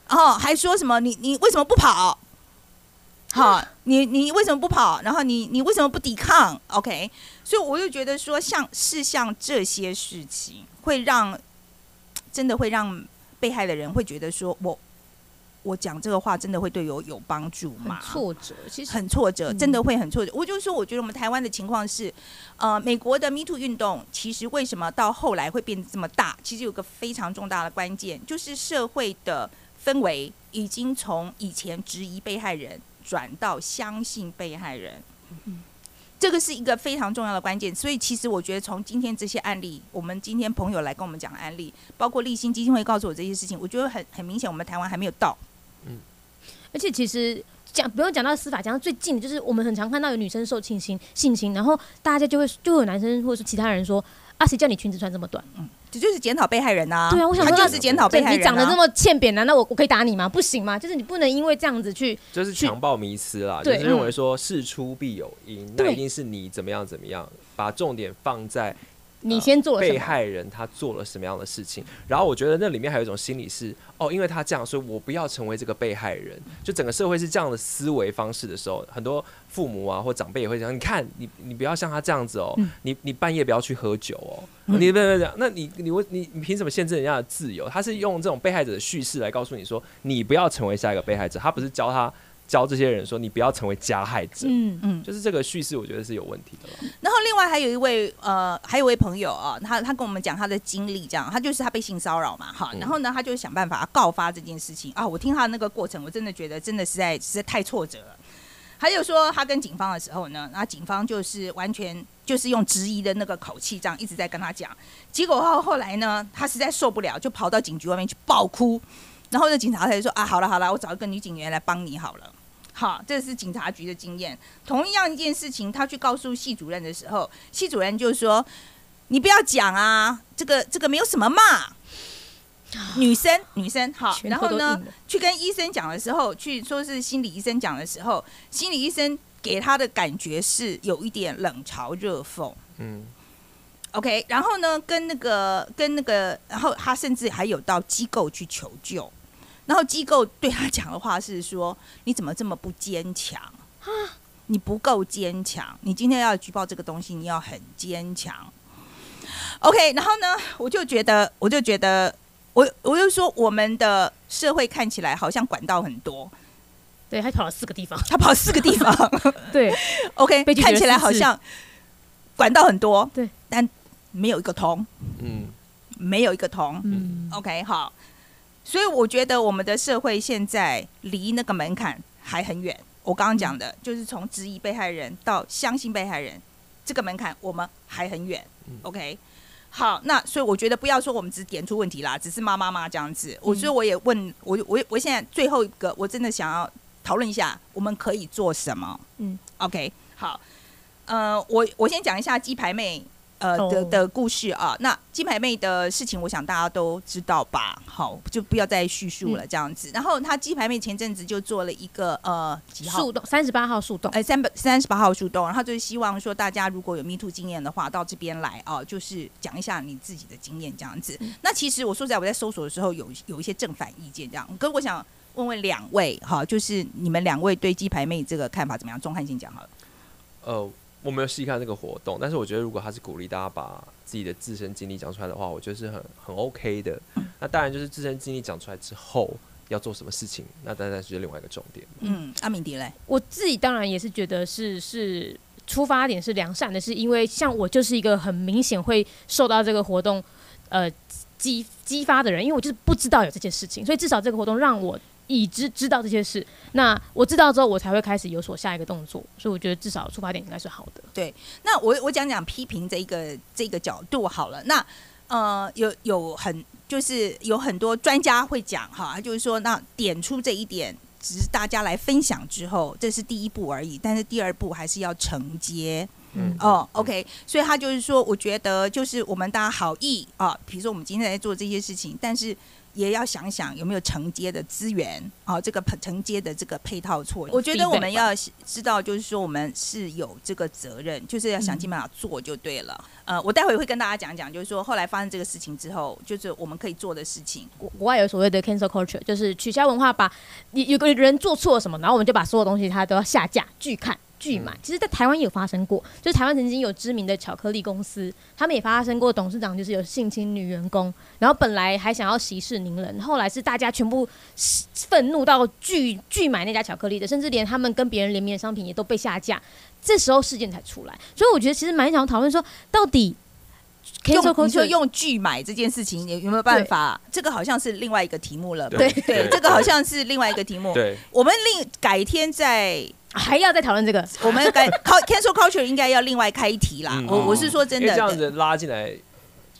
哦，还说什么？你你为什么不跑？好，你你为什么不跑？然后你你为什么不抵抗？OK，所以我就觉得说，像是像这些事情，会让真的会让被害的人会觉得说，我我讲这个话真的会对我有帮助吗？挫折，其实很挫折，真的会很挫折。我就说，我觉得我们台湾的情况是，呃，美国的 Me Too 运动其实为什么到后来会变得这么大？其实有个非常重大的关键，就是社会的氛围已经从以前质疑被害人。转到相信被害人，这个是一个非常重要的关键。所以，其实我觉得从今天这些案例，我们今天朋友来跟我们讲案例，包括立新基金会告诉我这些事情，我觉得很很明显，我们台湾还没有到。嗯，而且其实讲不用讲到司法，讲到最近的就是我们很常看到有女生受性侵、性侵，然后大家就会就有男生或者是其他人说。啊！谁叫你裙子穿这么短？嗯，这就是检讨被害人呐。对啊，我想说就是检讨被害人。你长得这么欠扁，难道我我可以打你吗？不行吗？就是你不能因为这样子去，就是强暴迷思啦。就是认为说事出必有因，那一定是你怎么样怎么样，把重点放在。你先做了被害人，他做了什么样的事情？然后我觉得那里面还有一种心理是，哦，因为他这样，所以我不要成为这个被害人。就整个社会是这样的思维方式的时候，很多父母啊或长辈也会讲：你看，你你不要像他这样子哦，你你半夜不要去喝酒哦，你不要这样。那你你为你你凭什么限制人家的自由？他是用这种被害者的叙事来告诉你说，你不要成为下一个被害者。他不是教他。教这些人说，你不要成为加害者。嗯嗯，就是这个叙事，我觉得是有问题的。然后另外还有一位呃，还有一位朋友啊，他他跟我们讲他的经历，这样，他就是他被性骚扰嘛，哈，然后呢，他就想办法告发这件事情啊。我听他那个过程，我真的觉得真的实在实在太挫折了。还有说他跟警方的时候呢，那警方就是完全就是用质疑的那个口气，这样一直在跟他讲。结果后后来呢，他实在受不了，就跑到警局外面去爆哭。然后这警察他就说啊，好了好了，我找一个女警员来帮你好了。好，这是警察局的经验。同样一件事情，他去告诉系主任的时候，系主任就说：“你不要讲啊，这个这个没有什么嘛。”女生女生好，然后呢，去跟医生讲的时候，去说是心理医生讲的时候，心理医生给他的感觉是有一点冷嘲热讽。嗯。OK，然后呢，跟那个跟那个，然后他甚至还有到机构去求救，然后机构对他讲的话是说：“你怎么这么不坚强？你不够坚强，你今天要举报这个东西，你要很坚强。” OK，然后呢，我就觉得，我就觉得，我我就说，我们的社会看起来好像管道很多，对，他跑了四个地方，他跑了四个地方，对，OK，看起来好像管道很多，对，但。没有一个通，嗯，没有一个通，嗯，OK，好，所以我觉得我们的社会现在离那个门槛还很远。我刚刚讲的就是从质疑被害人到相信被害人，这个门槛我们还很远。OK，好，那所以我觉得不要说我们只点出问题啦，只是骂骂骂这样子。我所以我也问我我我现在最后一个，我真的想要讨论一下，我们可以做什么？嗯，OK，好，呃，我我先讲一下鸡排妹。呃的的故事啊，那鸡排妹的事情，我想大家都知道吧？好，就不要再叙述了，这样子。嗯、然后他鸡排妹前阵子就做了一个呃几号树洞，三十八号树洞，哎三百三十八号树洞，然后就是希望说大家如果有 Me Too 经验的话，到这边来啊，就是讲一下你自己的经验这样子。嗯、那其实我说实在，我在搜索的时候有有一些正反意见这样，可是我想问问两位哈，就是你们两位对鸡排妹这个看法怎么样？钟汉先讲好了。哦。我没有细看这个活动，但是我觉得如果他是鼓励大家把自己的自身经历讲出来的话，我觉得是很很 OK 的。那当然就是自身经历讲出来之后要做什么事情，那当然是另外一个重点。嗯，阿敏迪嘞，我自己当然也是觉得是是出发点是良善的，是因为像我就是一个很明显会受到这个活动呃激激发的人，因为我就是不知道有这件事情，所以至少这个活动让我。已知知道这些事，那我知道之后，我才会开始有所下一个动作。所以我觉得至少出发点应该是好的。对，那我我讲讲批评这一个这个角度好了。那呃，有有很就是有很多专家会讲哈，就是说那点出这一点，只是大家来分享之后，这是第一步而已。但是第二步还是要承接。嗯哦，OK。所以他就是说，我觉得就是我们大家好意啊，比如说我们今天在做这些事情，但是。也要想想有没有承接的资源，好、哦，这个承接的这个配套措施。我觉得我们要知道，就是说我们是有这个责任，就是要想尽办法做就对了。嗯、呃，我待会会跟大家讲讲，就是说后来发生这个事情之后，就是我们可以做的事情。国国外有所谓的 cancel culture，就是取消文化，把有有个人做错了什么，然后我们就把所有东西他都要下架拒看。拒买，其实，在台湾也有发生过，就是台湾曾经有知名的巧克力公司，他们也发生过董事长就是有性侵女员工，然后本来还想要息事宁人，后来是大家全部愤怒到拒拒买那家巧克力的，甚至连他们跟别人联名的商品也都被下架，这时候事件才出来。所以我觉得其实蛮想讨论说，到底用你说用拒买这件事情有有没有办法？这个好像是另外一个题目了。对对，这个好像是另外一个题目。对，我们另改天再。还要再讨论这个，我们该 cancel culture 应该要另外开一题啦。我我是说真的，这样子拉进来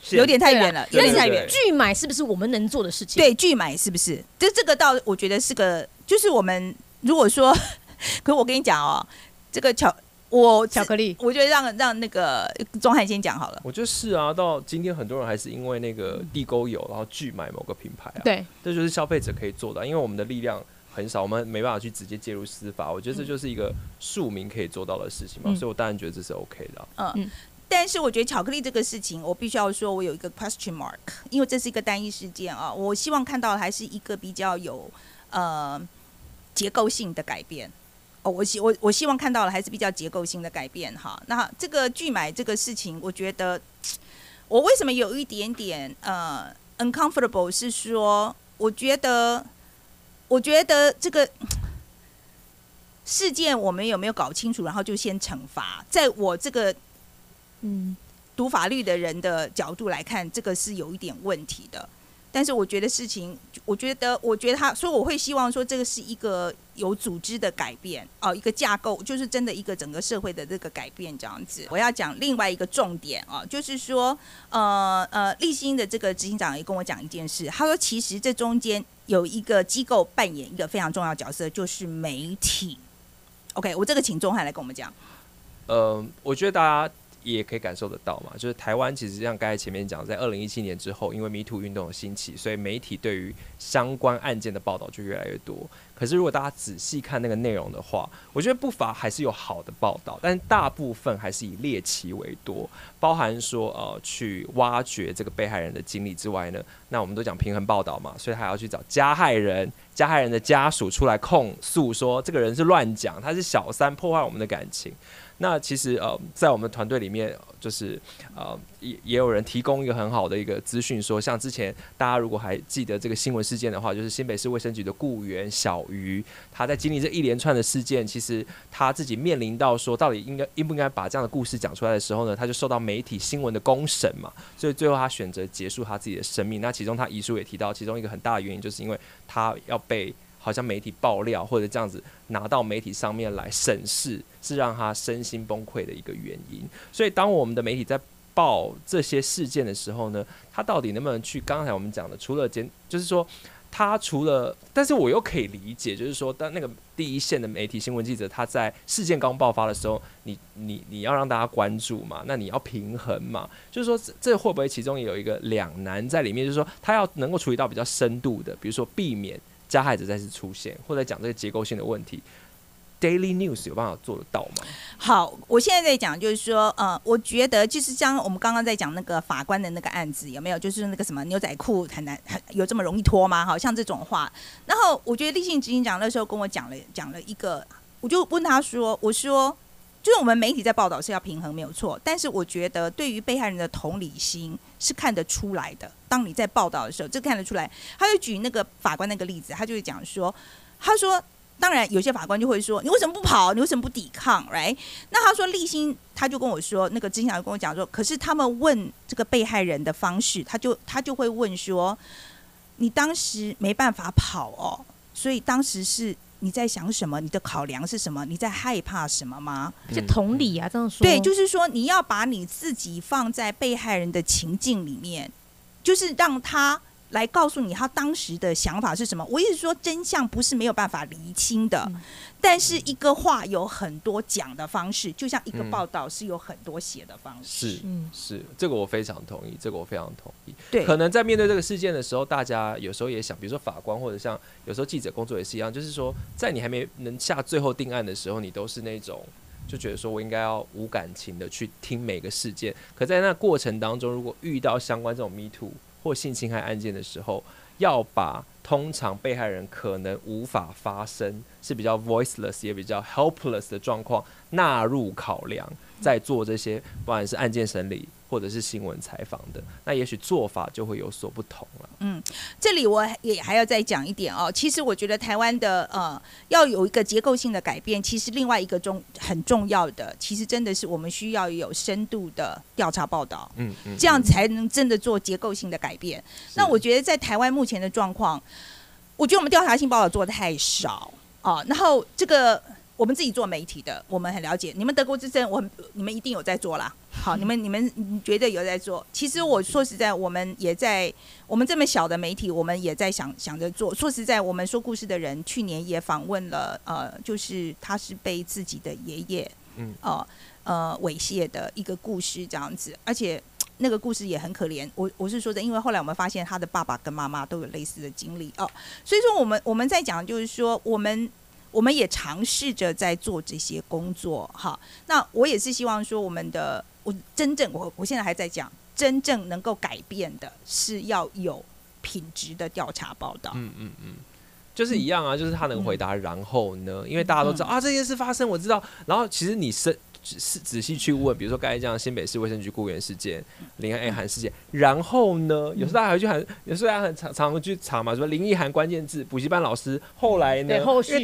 有点太远了，有点太远。拒买是不是我们能做的事情？对，拒买是不是？这这个倒我觉得是个，就是我们如果说，可是我跟你讲哦，这个巧我巧克力，我觉得让让那个钟汉先讲好了。我觉得是啊，到今天很多人还是因为那个地沟油，然后拒买某个品牌啊。对，这就是消费者可以做的，因为我们的力量。很少，我们没办法去直接介入司法。我觉得这就是一个庶民可以做到的事情嘛，嗯、所以我当然觉得这是 OK 的、啊。嗯，但是我觉得巧克力这个事情，我必须要说，我有一个 question mark，因为这是一个单一事件啊。我希望看到的还是一个比较有呃结构性的改变。哦，我希我我希望看到的还是比较结构性的改变哈。那这个拒买这个事情，我觉得我为什么有一点点呃 uncomfortable，是说我觉得。我觉得这个事件我们有没有搞清楚，然后就先惩罚。在我这个嗯读法律的人的角度来看，这个是有一点问题的。但是我觉得事情，我觉得，我觉得他，所以我会希望说，这个是一个有组织的改变哦，一个架构，就是真的一个整个社会的这个改变这样子。我要讲另外一个重点哦，就是说，呃呃，立新的这个执行长也跟我讲一件事，他说，其实这中间有一个机构扮演一个非常重要角色，就是媒体。OK，我这个请钟汉来跟我们讲。呃，我觉得大家。也可以感受得到嘛，就是台湾其实像刚才前面讲，在二零一七年之后，因为 Me Too 运动的兴起，所以媒体对于相关案件的报道就越来越多。可是如果大家仔细看那个内容的话，我觉得不乏还是有好的报道，但大部分还是以猎奇为多，包含说呃去挖掘这个被害人的经历之外呢，那我们都讲平衡报道嘛，所以还要去找加害人、加害人的家属出来控诉说这个人是乱讲，他是小三破坏我们的感情。那其实呃，在我们团队里面，就是呃，也也有人提供一个很好的一个资讯，说像之前大家如果还记得这个新闻事件的话，就是新北市卫生局的雇员小于他在经历这一连串的事件，其实他自己面临到说，到底应该应不应该把这样的故事讲出来的时候呢，他就受到媒体新闻的公审嘛，所以最后他选择结束他自己的生命。那其中他遗书也提到，其中一个很大的原因就是因为他要被。好像媒体爆料或者这样子拿到媒体上面来审视，是让他身心崩溃的一个原因。所以，当我们的媒体在报这些事件的时候呢，他到底能不能去？刚才我们讲的，除了监，就是说他除了，但是我又可以理解，就是说，当那个第一线的媒体新闻记者，他在事件刚爆发的时候，你你你要让大家关注嘛，那你要平衡嘛，就是说，这会不会其中也有一个两难在里面？就是说，他要能够处理到比较深度的，比如说避免。加害者再次出现，或者讲这个结构性的问题，Daily News 有办法做得到吗？好，我现在在讲，就是说，呃，我觉得就是像我们刚刚在讲那个法官的那个案子，有没有？就是那个什么牛仔裤很难，很有这么容易脱吗？好像这种话。然后我觉得立信执行长那时候跟我讲了，讲了一个，我就问他说，我说。就是我们媒体在报道是要平衡没有错，但是我觉得对于被害人的同理心是看得出来的。当你在报道的时候，这看得出来。他就举那个法官那个例子，他就会讲说，他说，当然有些法官就会说，你为什么不跑？你为什么不抵抗？Right？那他说立新，他就跟我说，那个执行长跟我讲说，可是他们问这个被害人的方式，他就他就会问说，你当时没办法跑哦，所以当时是。你在想什么？你的考量是什么？你在害怕什么吗？就同理啊，这样说。对，就是说你要把你自己放在被害人的情境里面，就是让他。来告诉你他当时的想法是什么？我意思说，真相不是没有办法厘清的，嗯、但是一个话有很多讲的方式，就像一个报道是有很多写的方式。嗯、是是，这个我非常同意，这个我非常同意。对，可能在面对这个事件的时候，大家有时候也想，比如说法官或者像有时候记者工作也是一样，就是说，在你还没能下最后定案的时候，你都是那种就觉得说我应该要无感情的去听每个事件。可在那过程当中，如果遇到相关这种 Me Too。或性侵害案件的时候，要把通常被害人可能无法发声，是比较 voiceless 也比较 helpless 的状况纳入考量，在做这些不管是案件审理。或者是新闻采访的，那也许做法就会有所不同了。嗯，这里我也还要再讲一点哦。其实我觉得台湾的呃要有一个结构性的改变，其实另外一个重很重要的，其实真的是我们需要有深度的调查报道。嗯嗯，这样才能真的做结构性的改变。那我觉得在台湾目前的状况，我觉得我们调查性报道做的太少啊。然后这个。我们自己做媒体的，我们很了解。你们德国之声，我你们一定有在做啦。好，你们你们觉得有在做。其实我说实在，我们也在我们这么小的媒体，我们也在想想着做。说实在，我们说故事的人去年也访问了，呃，就是他是被自己的爷爷，嗯，呃呃猥亵的一个故事这样子，而且那个故事也很可怜。我我是说的，因为后来我们发现他的爸爸跟妈妈都有类似的经历哦，所以说我们我们在讲就是说我们。我们也尝试着在做这些工作，哈。那我也是希望说，我们的我真正我我现在还在讲，真正能够改变的是要有品质的调查报道。嗯嗯嗯，就是一样啊，就是他能回答，然后呢，因为大家都知道啊，这件事发生，我知道。然后其实你是。是仔细去问，比如说刚才这样新北市卫生局雇员事件、林奕涵事件，然后呢，有时候大家还去喊，有时候大家很常常去查嘛，说林奕涵关键字，补习班老师后来呢？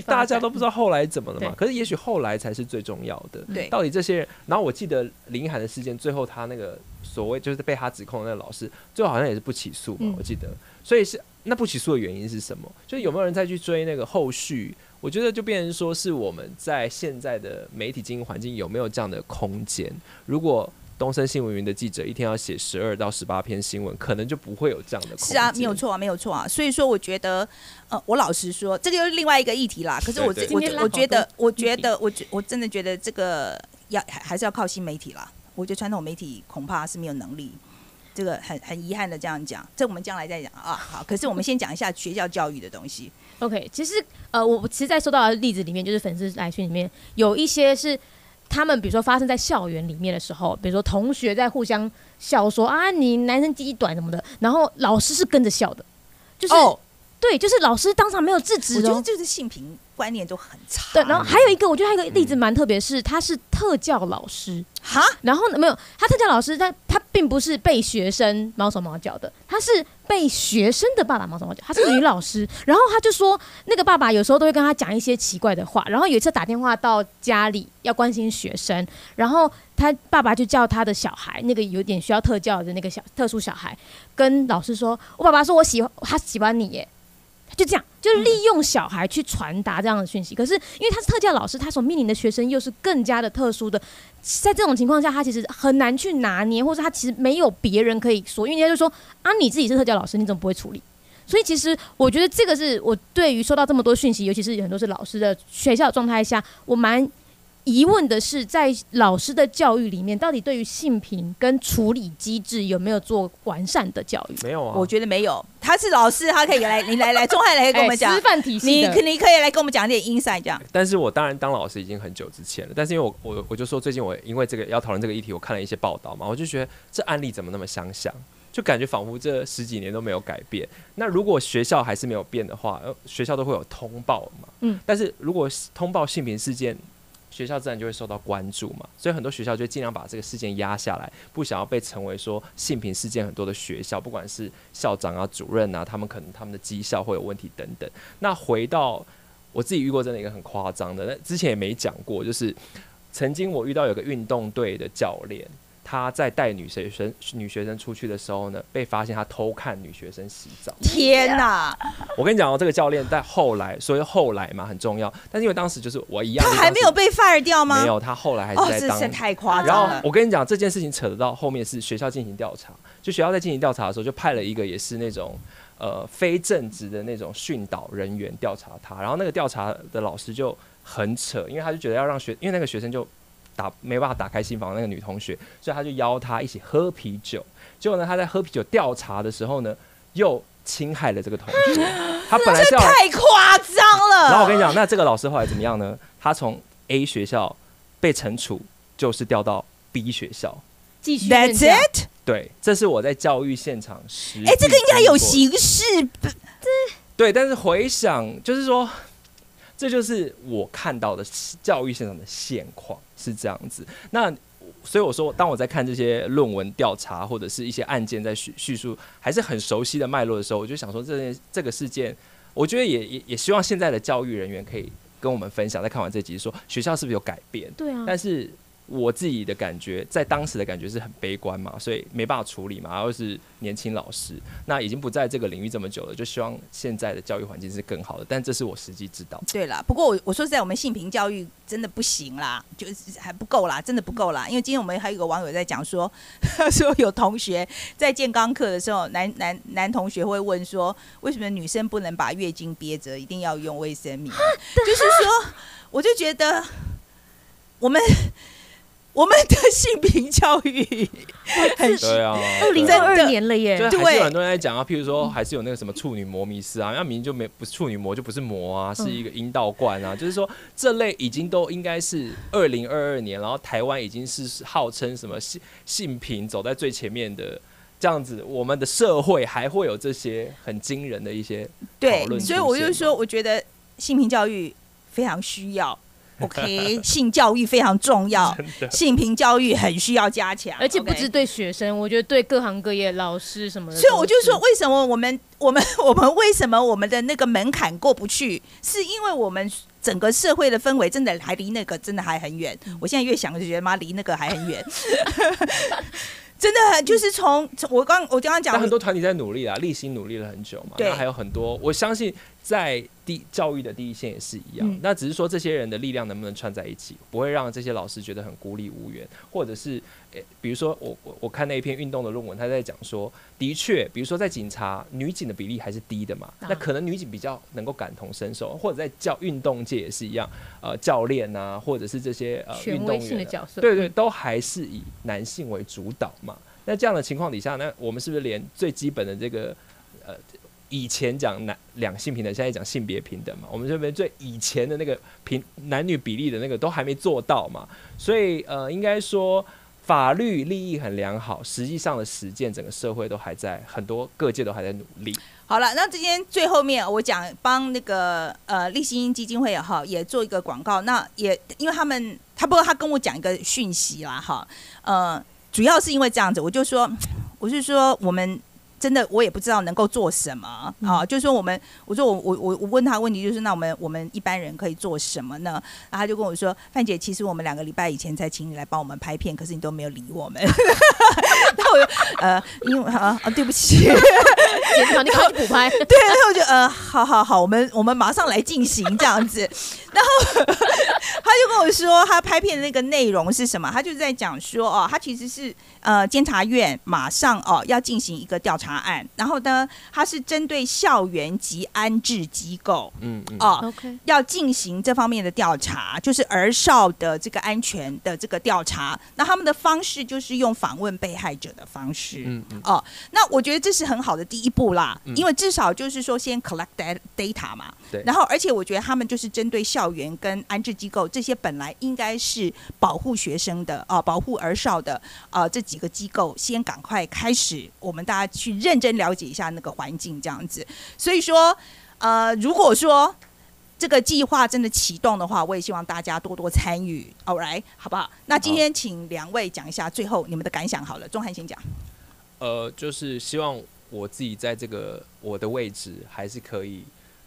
大家都不知道后来怎么了嘛。可是也许后来才是最重要的。对，到底这些人，然后我记得林奕涵的事件，最后他那个所谓就是被他指控的那个老师，最后好像也是不起诉嘛，我记得。所以是那不起诉的原因是什么？就是有没有人再去追那个后续？我觉得就变成说是我们在现在的媒体经营环境有没有这样的空间？如果东森新闻云的记者一天要写十二到十八篇新闻，可能就不会有这样的空。是啊，没有错啊，没有错啊。所以说，我觉得，呃，我老实说，这个又是另外一个议题啦。可是我，我，我觉得，我觉得，我觉，我真的觉得这个要还还是要靠新媒体啦。我觉得传统媒体恐怕是没有能力。这个很很遗憾的这样讲，这我们将来再讲啊。好，可是我们先讲一下学校教育的东西。OK，其实呃，我其实，在收到的例子里面，就是粉丝来信里面有一些是他们，比如说发生在校园里面的时候，比如说同学在互相笑说啊，你男生鸡短什么的，然后老师是跟着笑的，就是、哦、对，就是老师当场没有制止、哦，我觉得就是性平观念都很差。对，然后还有一个，我觉得还有一个例子蛮特别，是他是特教老师。哈，然后呢？没有，他特教老师，但他并不是被学生毛手毛脚的，他是被学生的爸爸毛手毛脚。他是女老师，然后他就说，那个爸爸有时候都会跟他讲一些奇怪的话。然后有一次打电话到家里要关心学生，然后他爸爸就叫他的小孩，那个有点需要特教的那个小特殊小孩，跟老师说：“我爸爸说我喜欢他喜欢你耶。”就这样，就是利用小孩去传达这样的讯息。可是因为他是特教老师，他所面临的学生又是更加的特殊的，在这种情况下，他其实很难去拿捏，或者他其实没有别人可以说，因为人家就说啊，你自己是特教老师，你怎么不会处理？所以其实我觉得这个是我对于收到这么多讯息，尤其是很多是老师的学校状态下，我蛮。疑问的是，在老师的教育里面，到底对于性平跟处理机制有没有做完善的教育？没有啊，我觉得没有。他是老师，他可以来，你来来，钟汉来跟我们讲师范体系，你你可以来跟我们讲点 inside 这样。但是我当然当老师已经很久之前了，但是因为我我我就说最近我因为这个要讨论这个议题，我看了一些报道嘛，我就觉得这案例怎么那么相像，就感觉仿佛这十几年都没有改变。那如果学校还是没有变的话，呃，学校都会有通报嘛，嗯，但是如果通报性平事件。学校自然就会受到关注嘛，所以很多学校就尽量把这个事件压下来，不想要被成为说性平事件很多的学校，不管是校长啊、主任啊，他们可能他们的绩效会有问题等等。那回到我自己遇过真的一个很夸张的，那之前也没讲过，就是曾经我遇到有个运动队的教练。他在带女学生女学生出去的时候呢，被发现他偷看女学生洗澡。天哪！我跟你讲哦，这个教练在后来，所以后来嘛很重要。但是因为当时就是我一样，他还没有被 fire 掉吗？没有，他后来还是在当。哦，这太夸张了。然后我跟你讲这件事情扯得到后面是学校进行调查，就学校在进行调查的时候，就派了一个也是那种呃非正职的那种训导人员调查他。然后那个调查的老师就很扯，因为他就觉得要让学，因为那个学生就。打没办法打开心房的那个女同学，所以他就邀她一起喝啤酒。结果呢，他在喝啤酒调查的时候呢，又侵害了这个同学。他本来是要太夸张了。然后我跟你讲，那这个老师后来怎么样呢？他从 A 学校被惩处，就是调到 B 学校继续。That's it。对，这是我在教育现场实。哎，这个应该有刑事。对，但是回想，就是说。这就是我看到的教育现场的现况是这样子。那所以我说，当我在看这些论文调查或者是一些案件在叙叙述还是很熟悉的脉络的时候，我就想说，这件这个事件，我觉得也也也希望现在的教育人员可以跟我们分享。在看完这集说，学校是不是有改变？对啊。但是。我自己的感觉，在当时的感觉是很悲观嘛，所以没办法处理嘛。然后是年轻老师，那已经不在这个领域这么久了，就希望现在的教育环境是更好的。但这是我实际知道。对啦，不过我我说实在，我们性平教育真的不行啦，就是还不够啦，真的不够啦。因为今天我们还有一个网友在讲说，他 说有同学在健康课的时候，男男男同学会问说，为什么女生不能把月经憋着，一定要用卫生棉？就是说，我就觉得我们。我们的性平教育很对啊，二零二二年了耶，对，还是有很多人在讲啊，譬如说，还是有那个什么处女膜迷思啊，那明明就没不是处女膜就不是膜啊，是一个阴道冠啊，就是说这类已经都应该是二零二二年，然后台湾已经是号称什么性性平走在最前面的这样子，我们的社会还会有这些很惊人的一些讨论，对，所以我就说，我觉得性平教育非常需要。OK，性教育非常重要，性平教育很需要加强，而且不止对学生，我觉得对各行各业老师什么的。所以我就说，为什么我们 我们 我们为什么我们的那个门槛过不去？是因为我们整个社会的氛围真的还离那个真的还很远。我现在越想就觉得妈离那个还很远。真的很，就是从从我刚我刚刚讲，很多团体在努力啦，立心努力了很久嘛。对，还有很多，我相信在第教育的第一线也是一样，嗯、那只是说这些人的力量能不能串在一起，不会让这些老师觉得很孤立无援，或者是，比如说我我我看那一篇运动的论文，他在讲说，的确，比如说在警察女警的比例还是低的嘛，啊、那可能女警比较能够感同身受，或者在教运动界也是一样，呃，教练啊，或者是这些呃运动员的角色，对，对对，都还是以男性为主导嘛。那这样的情况底下，那我们是不是连最基本的这个呃？以前讲男两性平等，现在讲性别平等嘛？我们这边最以前的那个平男女比例的那个都还没做到嘛？所以呃，应该说法律利益很良好，实际上的实践，整个社会都还在很多各界都还在努力。好了，那今天最后面我讲帮那个呃立新基金会哈也做一个广告。那也因为他们他不过他跟我讲一个讯息啦哈，呃，主要是因为这样子，我就说我是说我们。真的，我也不知道能够做什么啊。就是说，我们我说我我我我问他问题，就是那我们我们一般人可以做什么呢？然后他就跟我说：“范姐，其实我们两个礼拜以前才请你来帮我们拍片，可是你都没有理我们。”然后我就呃，因为啊啊，对不起，检讨你赶紧补拍。对，然后我就呃，好好好，我们我们马上来进行这样子。然后他就跟我说，他拍片的那个内容是什么？他就在讲说哦，他其实是呃，监察院马上哦要进行一个调查。案，然后呢，他是针对校园及安置机构，嗯，嗯哦，OK，要进行这方面的调查，就是儿少的这个安全的这个调查。那他们的方式就是用访问被害者的方式，嗯嗯，哦，那我觉得这是很好的第一步啦，嗯、因为至少就是说先 collect data 嘛，对。然后，而且我觉得他们就是针对校园跟安置机构这些本来应该是保护学生的啊、哦，保护儿少的啊、呃，这几个机构先赶快开始，我们大家去。认真了解一下那个环境，这样子。所以说，呃，如果说这个计划真的启动的话，我也希望大家多多参与。All right，好不好？那今天请两位讲一下最后你们的感想。好了，钟汉先讲。呃，就是希望我自己在这个我的位置还是可以。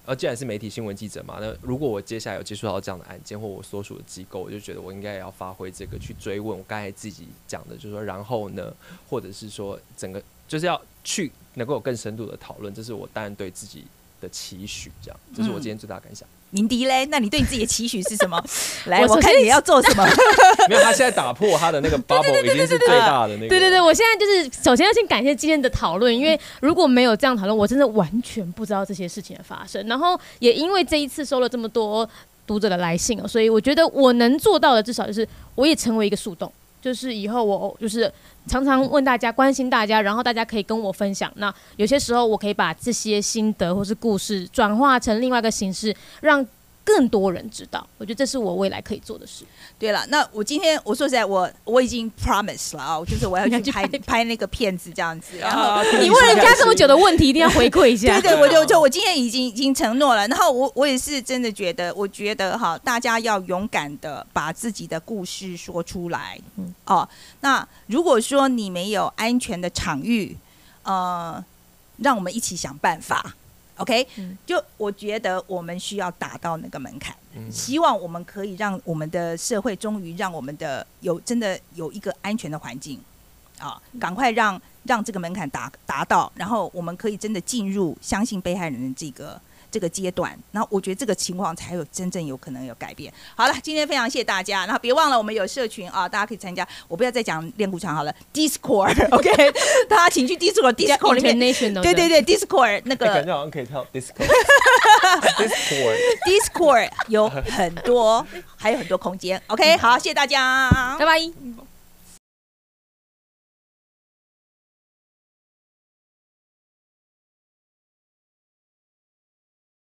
呃，既然是媒体新闻记者嘛，那如果我接下来有接触到这样的案件或我所属的机构，我就觉得我应该也要发挥这个去追问我刚才自己讲的，就是说，然后呢，或者是说整个。就是要去能够有更深度的讨论，这是我当然对自己的期许。这样，这是我今天最大的感想。明迪嘞，那你对你自己的期许是什么？来，我看你要做什么。没有，他现在打破他的那个 bubble 已经是最大的那个。对对对，我现在就是首先要先感谢今天的讨论，因为如果没有这样讨论，我真的完全不知道这些事情的发生。然后也因为这一次收了这么多读者的来信，所以我觉得我能做到的，至少就是我也成为一个树洞。就是以后我就是常常问大家，关心大家，然后大家可以跟我分享。那有些时候我可以把这些心得或是故事转化成另外一个形式，让。更多人知道，我觉得这是我未来可以做的事。对了，那我今天我说实在，我我已经 promise 了啊，就是我要去 拍拍那个片子这样子。然后你问人家这么久的问题，一定要回馈一下。对对，我就就我今天已经已经承诺了。然后我我也是真的觉得，我觉得哈，大家要勇敢的把自己的故事说出来。嗯哦，那如果说你没有安全的场域，呃，让我们一起想办法。OK，就我觉得我们需要达到那个门槛，希望我们可以让我们的社会终于让我们的有真的有一个安全的环境，啊，赶快让让这个门槛达达到，然后我们可以真的进入相信被害人的这个。这个阶段，然后我觉得这个情况才有真正有可能有改变。好了，今天非常谢谢大家，然后别忘了我们有社群啊，大家可以参加。我不要再讲练鼓场好了，Discord，OK，大家请去 Discord，Discord 里面，对对对，Discord 那个感觉好像可以跳 Discord，Discord 有很多，还有很多空间。OK，好，谢谢大家，拜拜。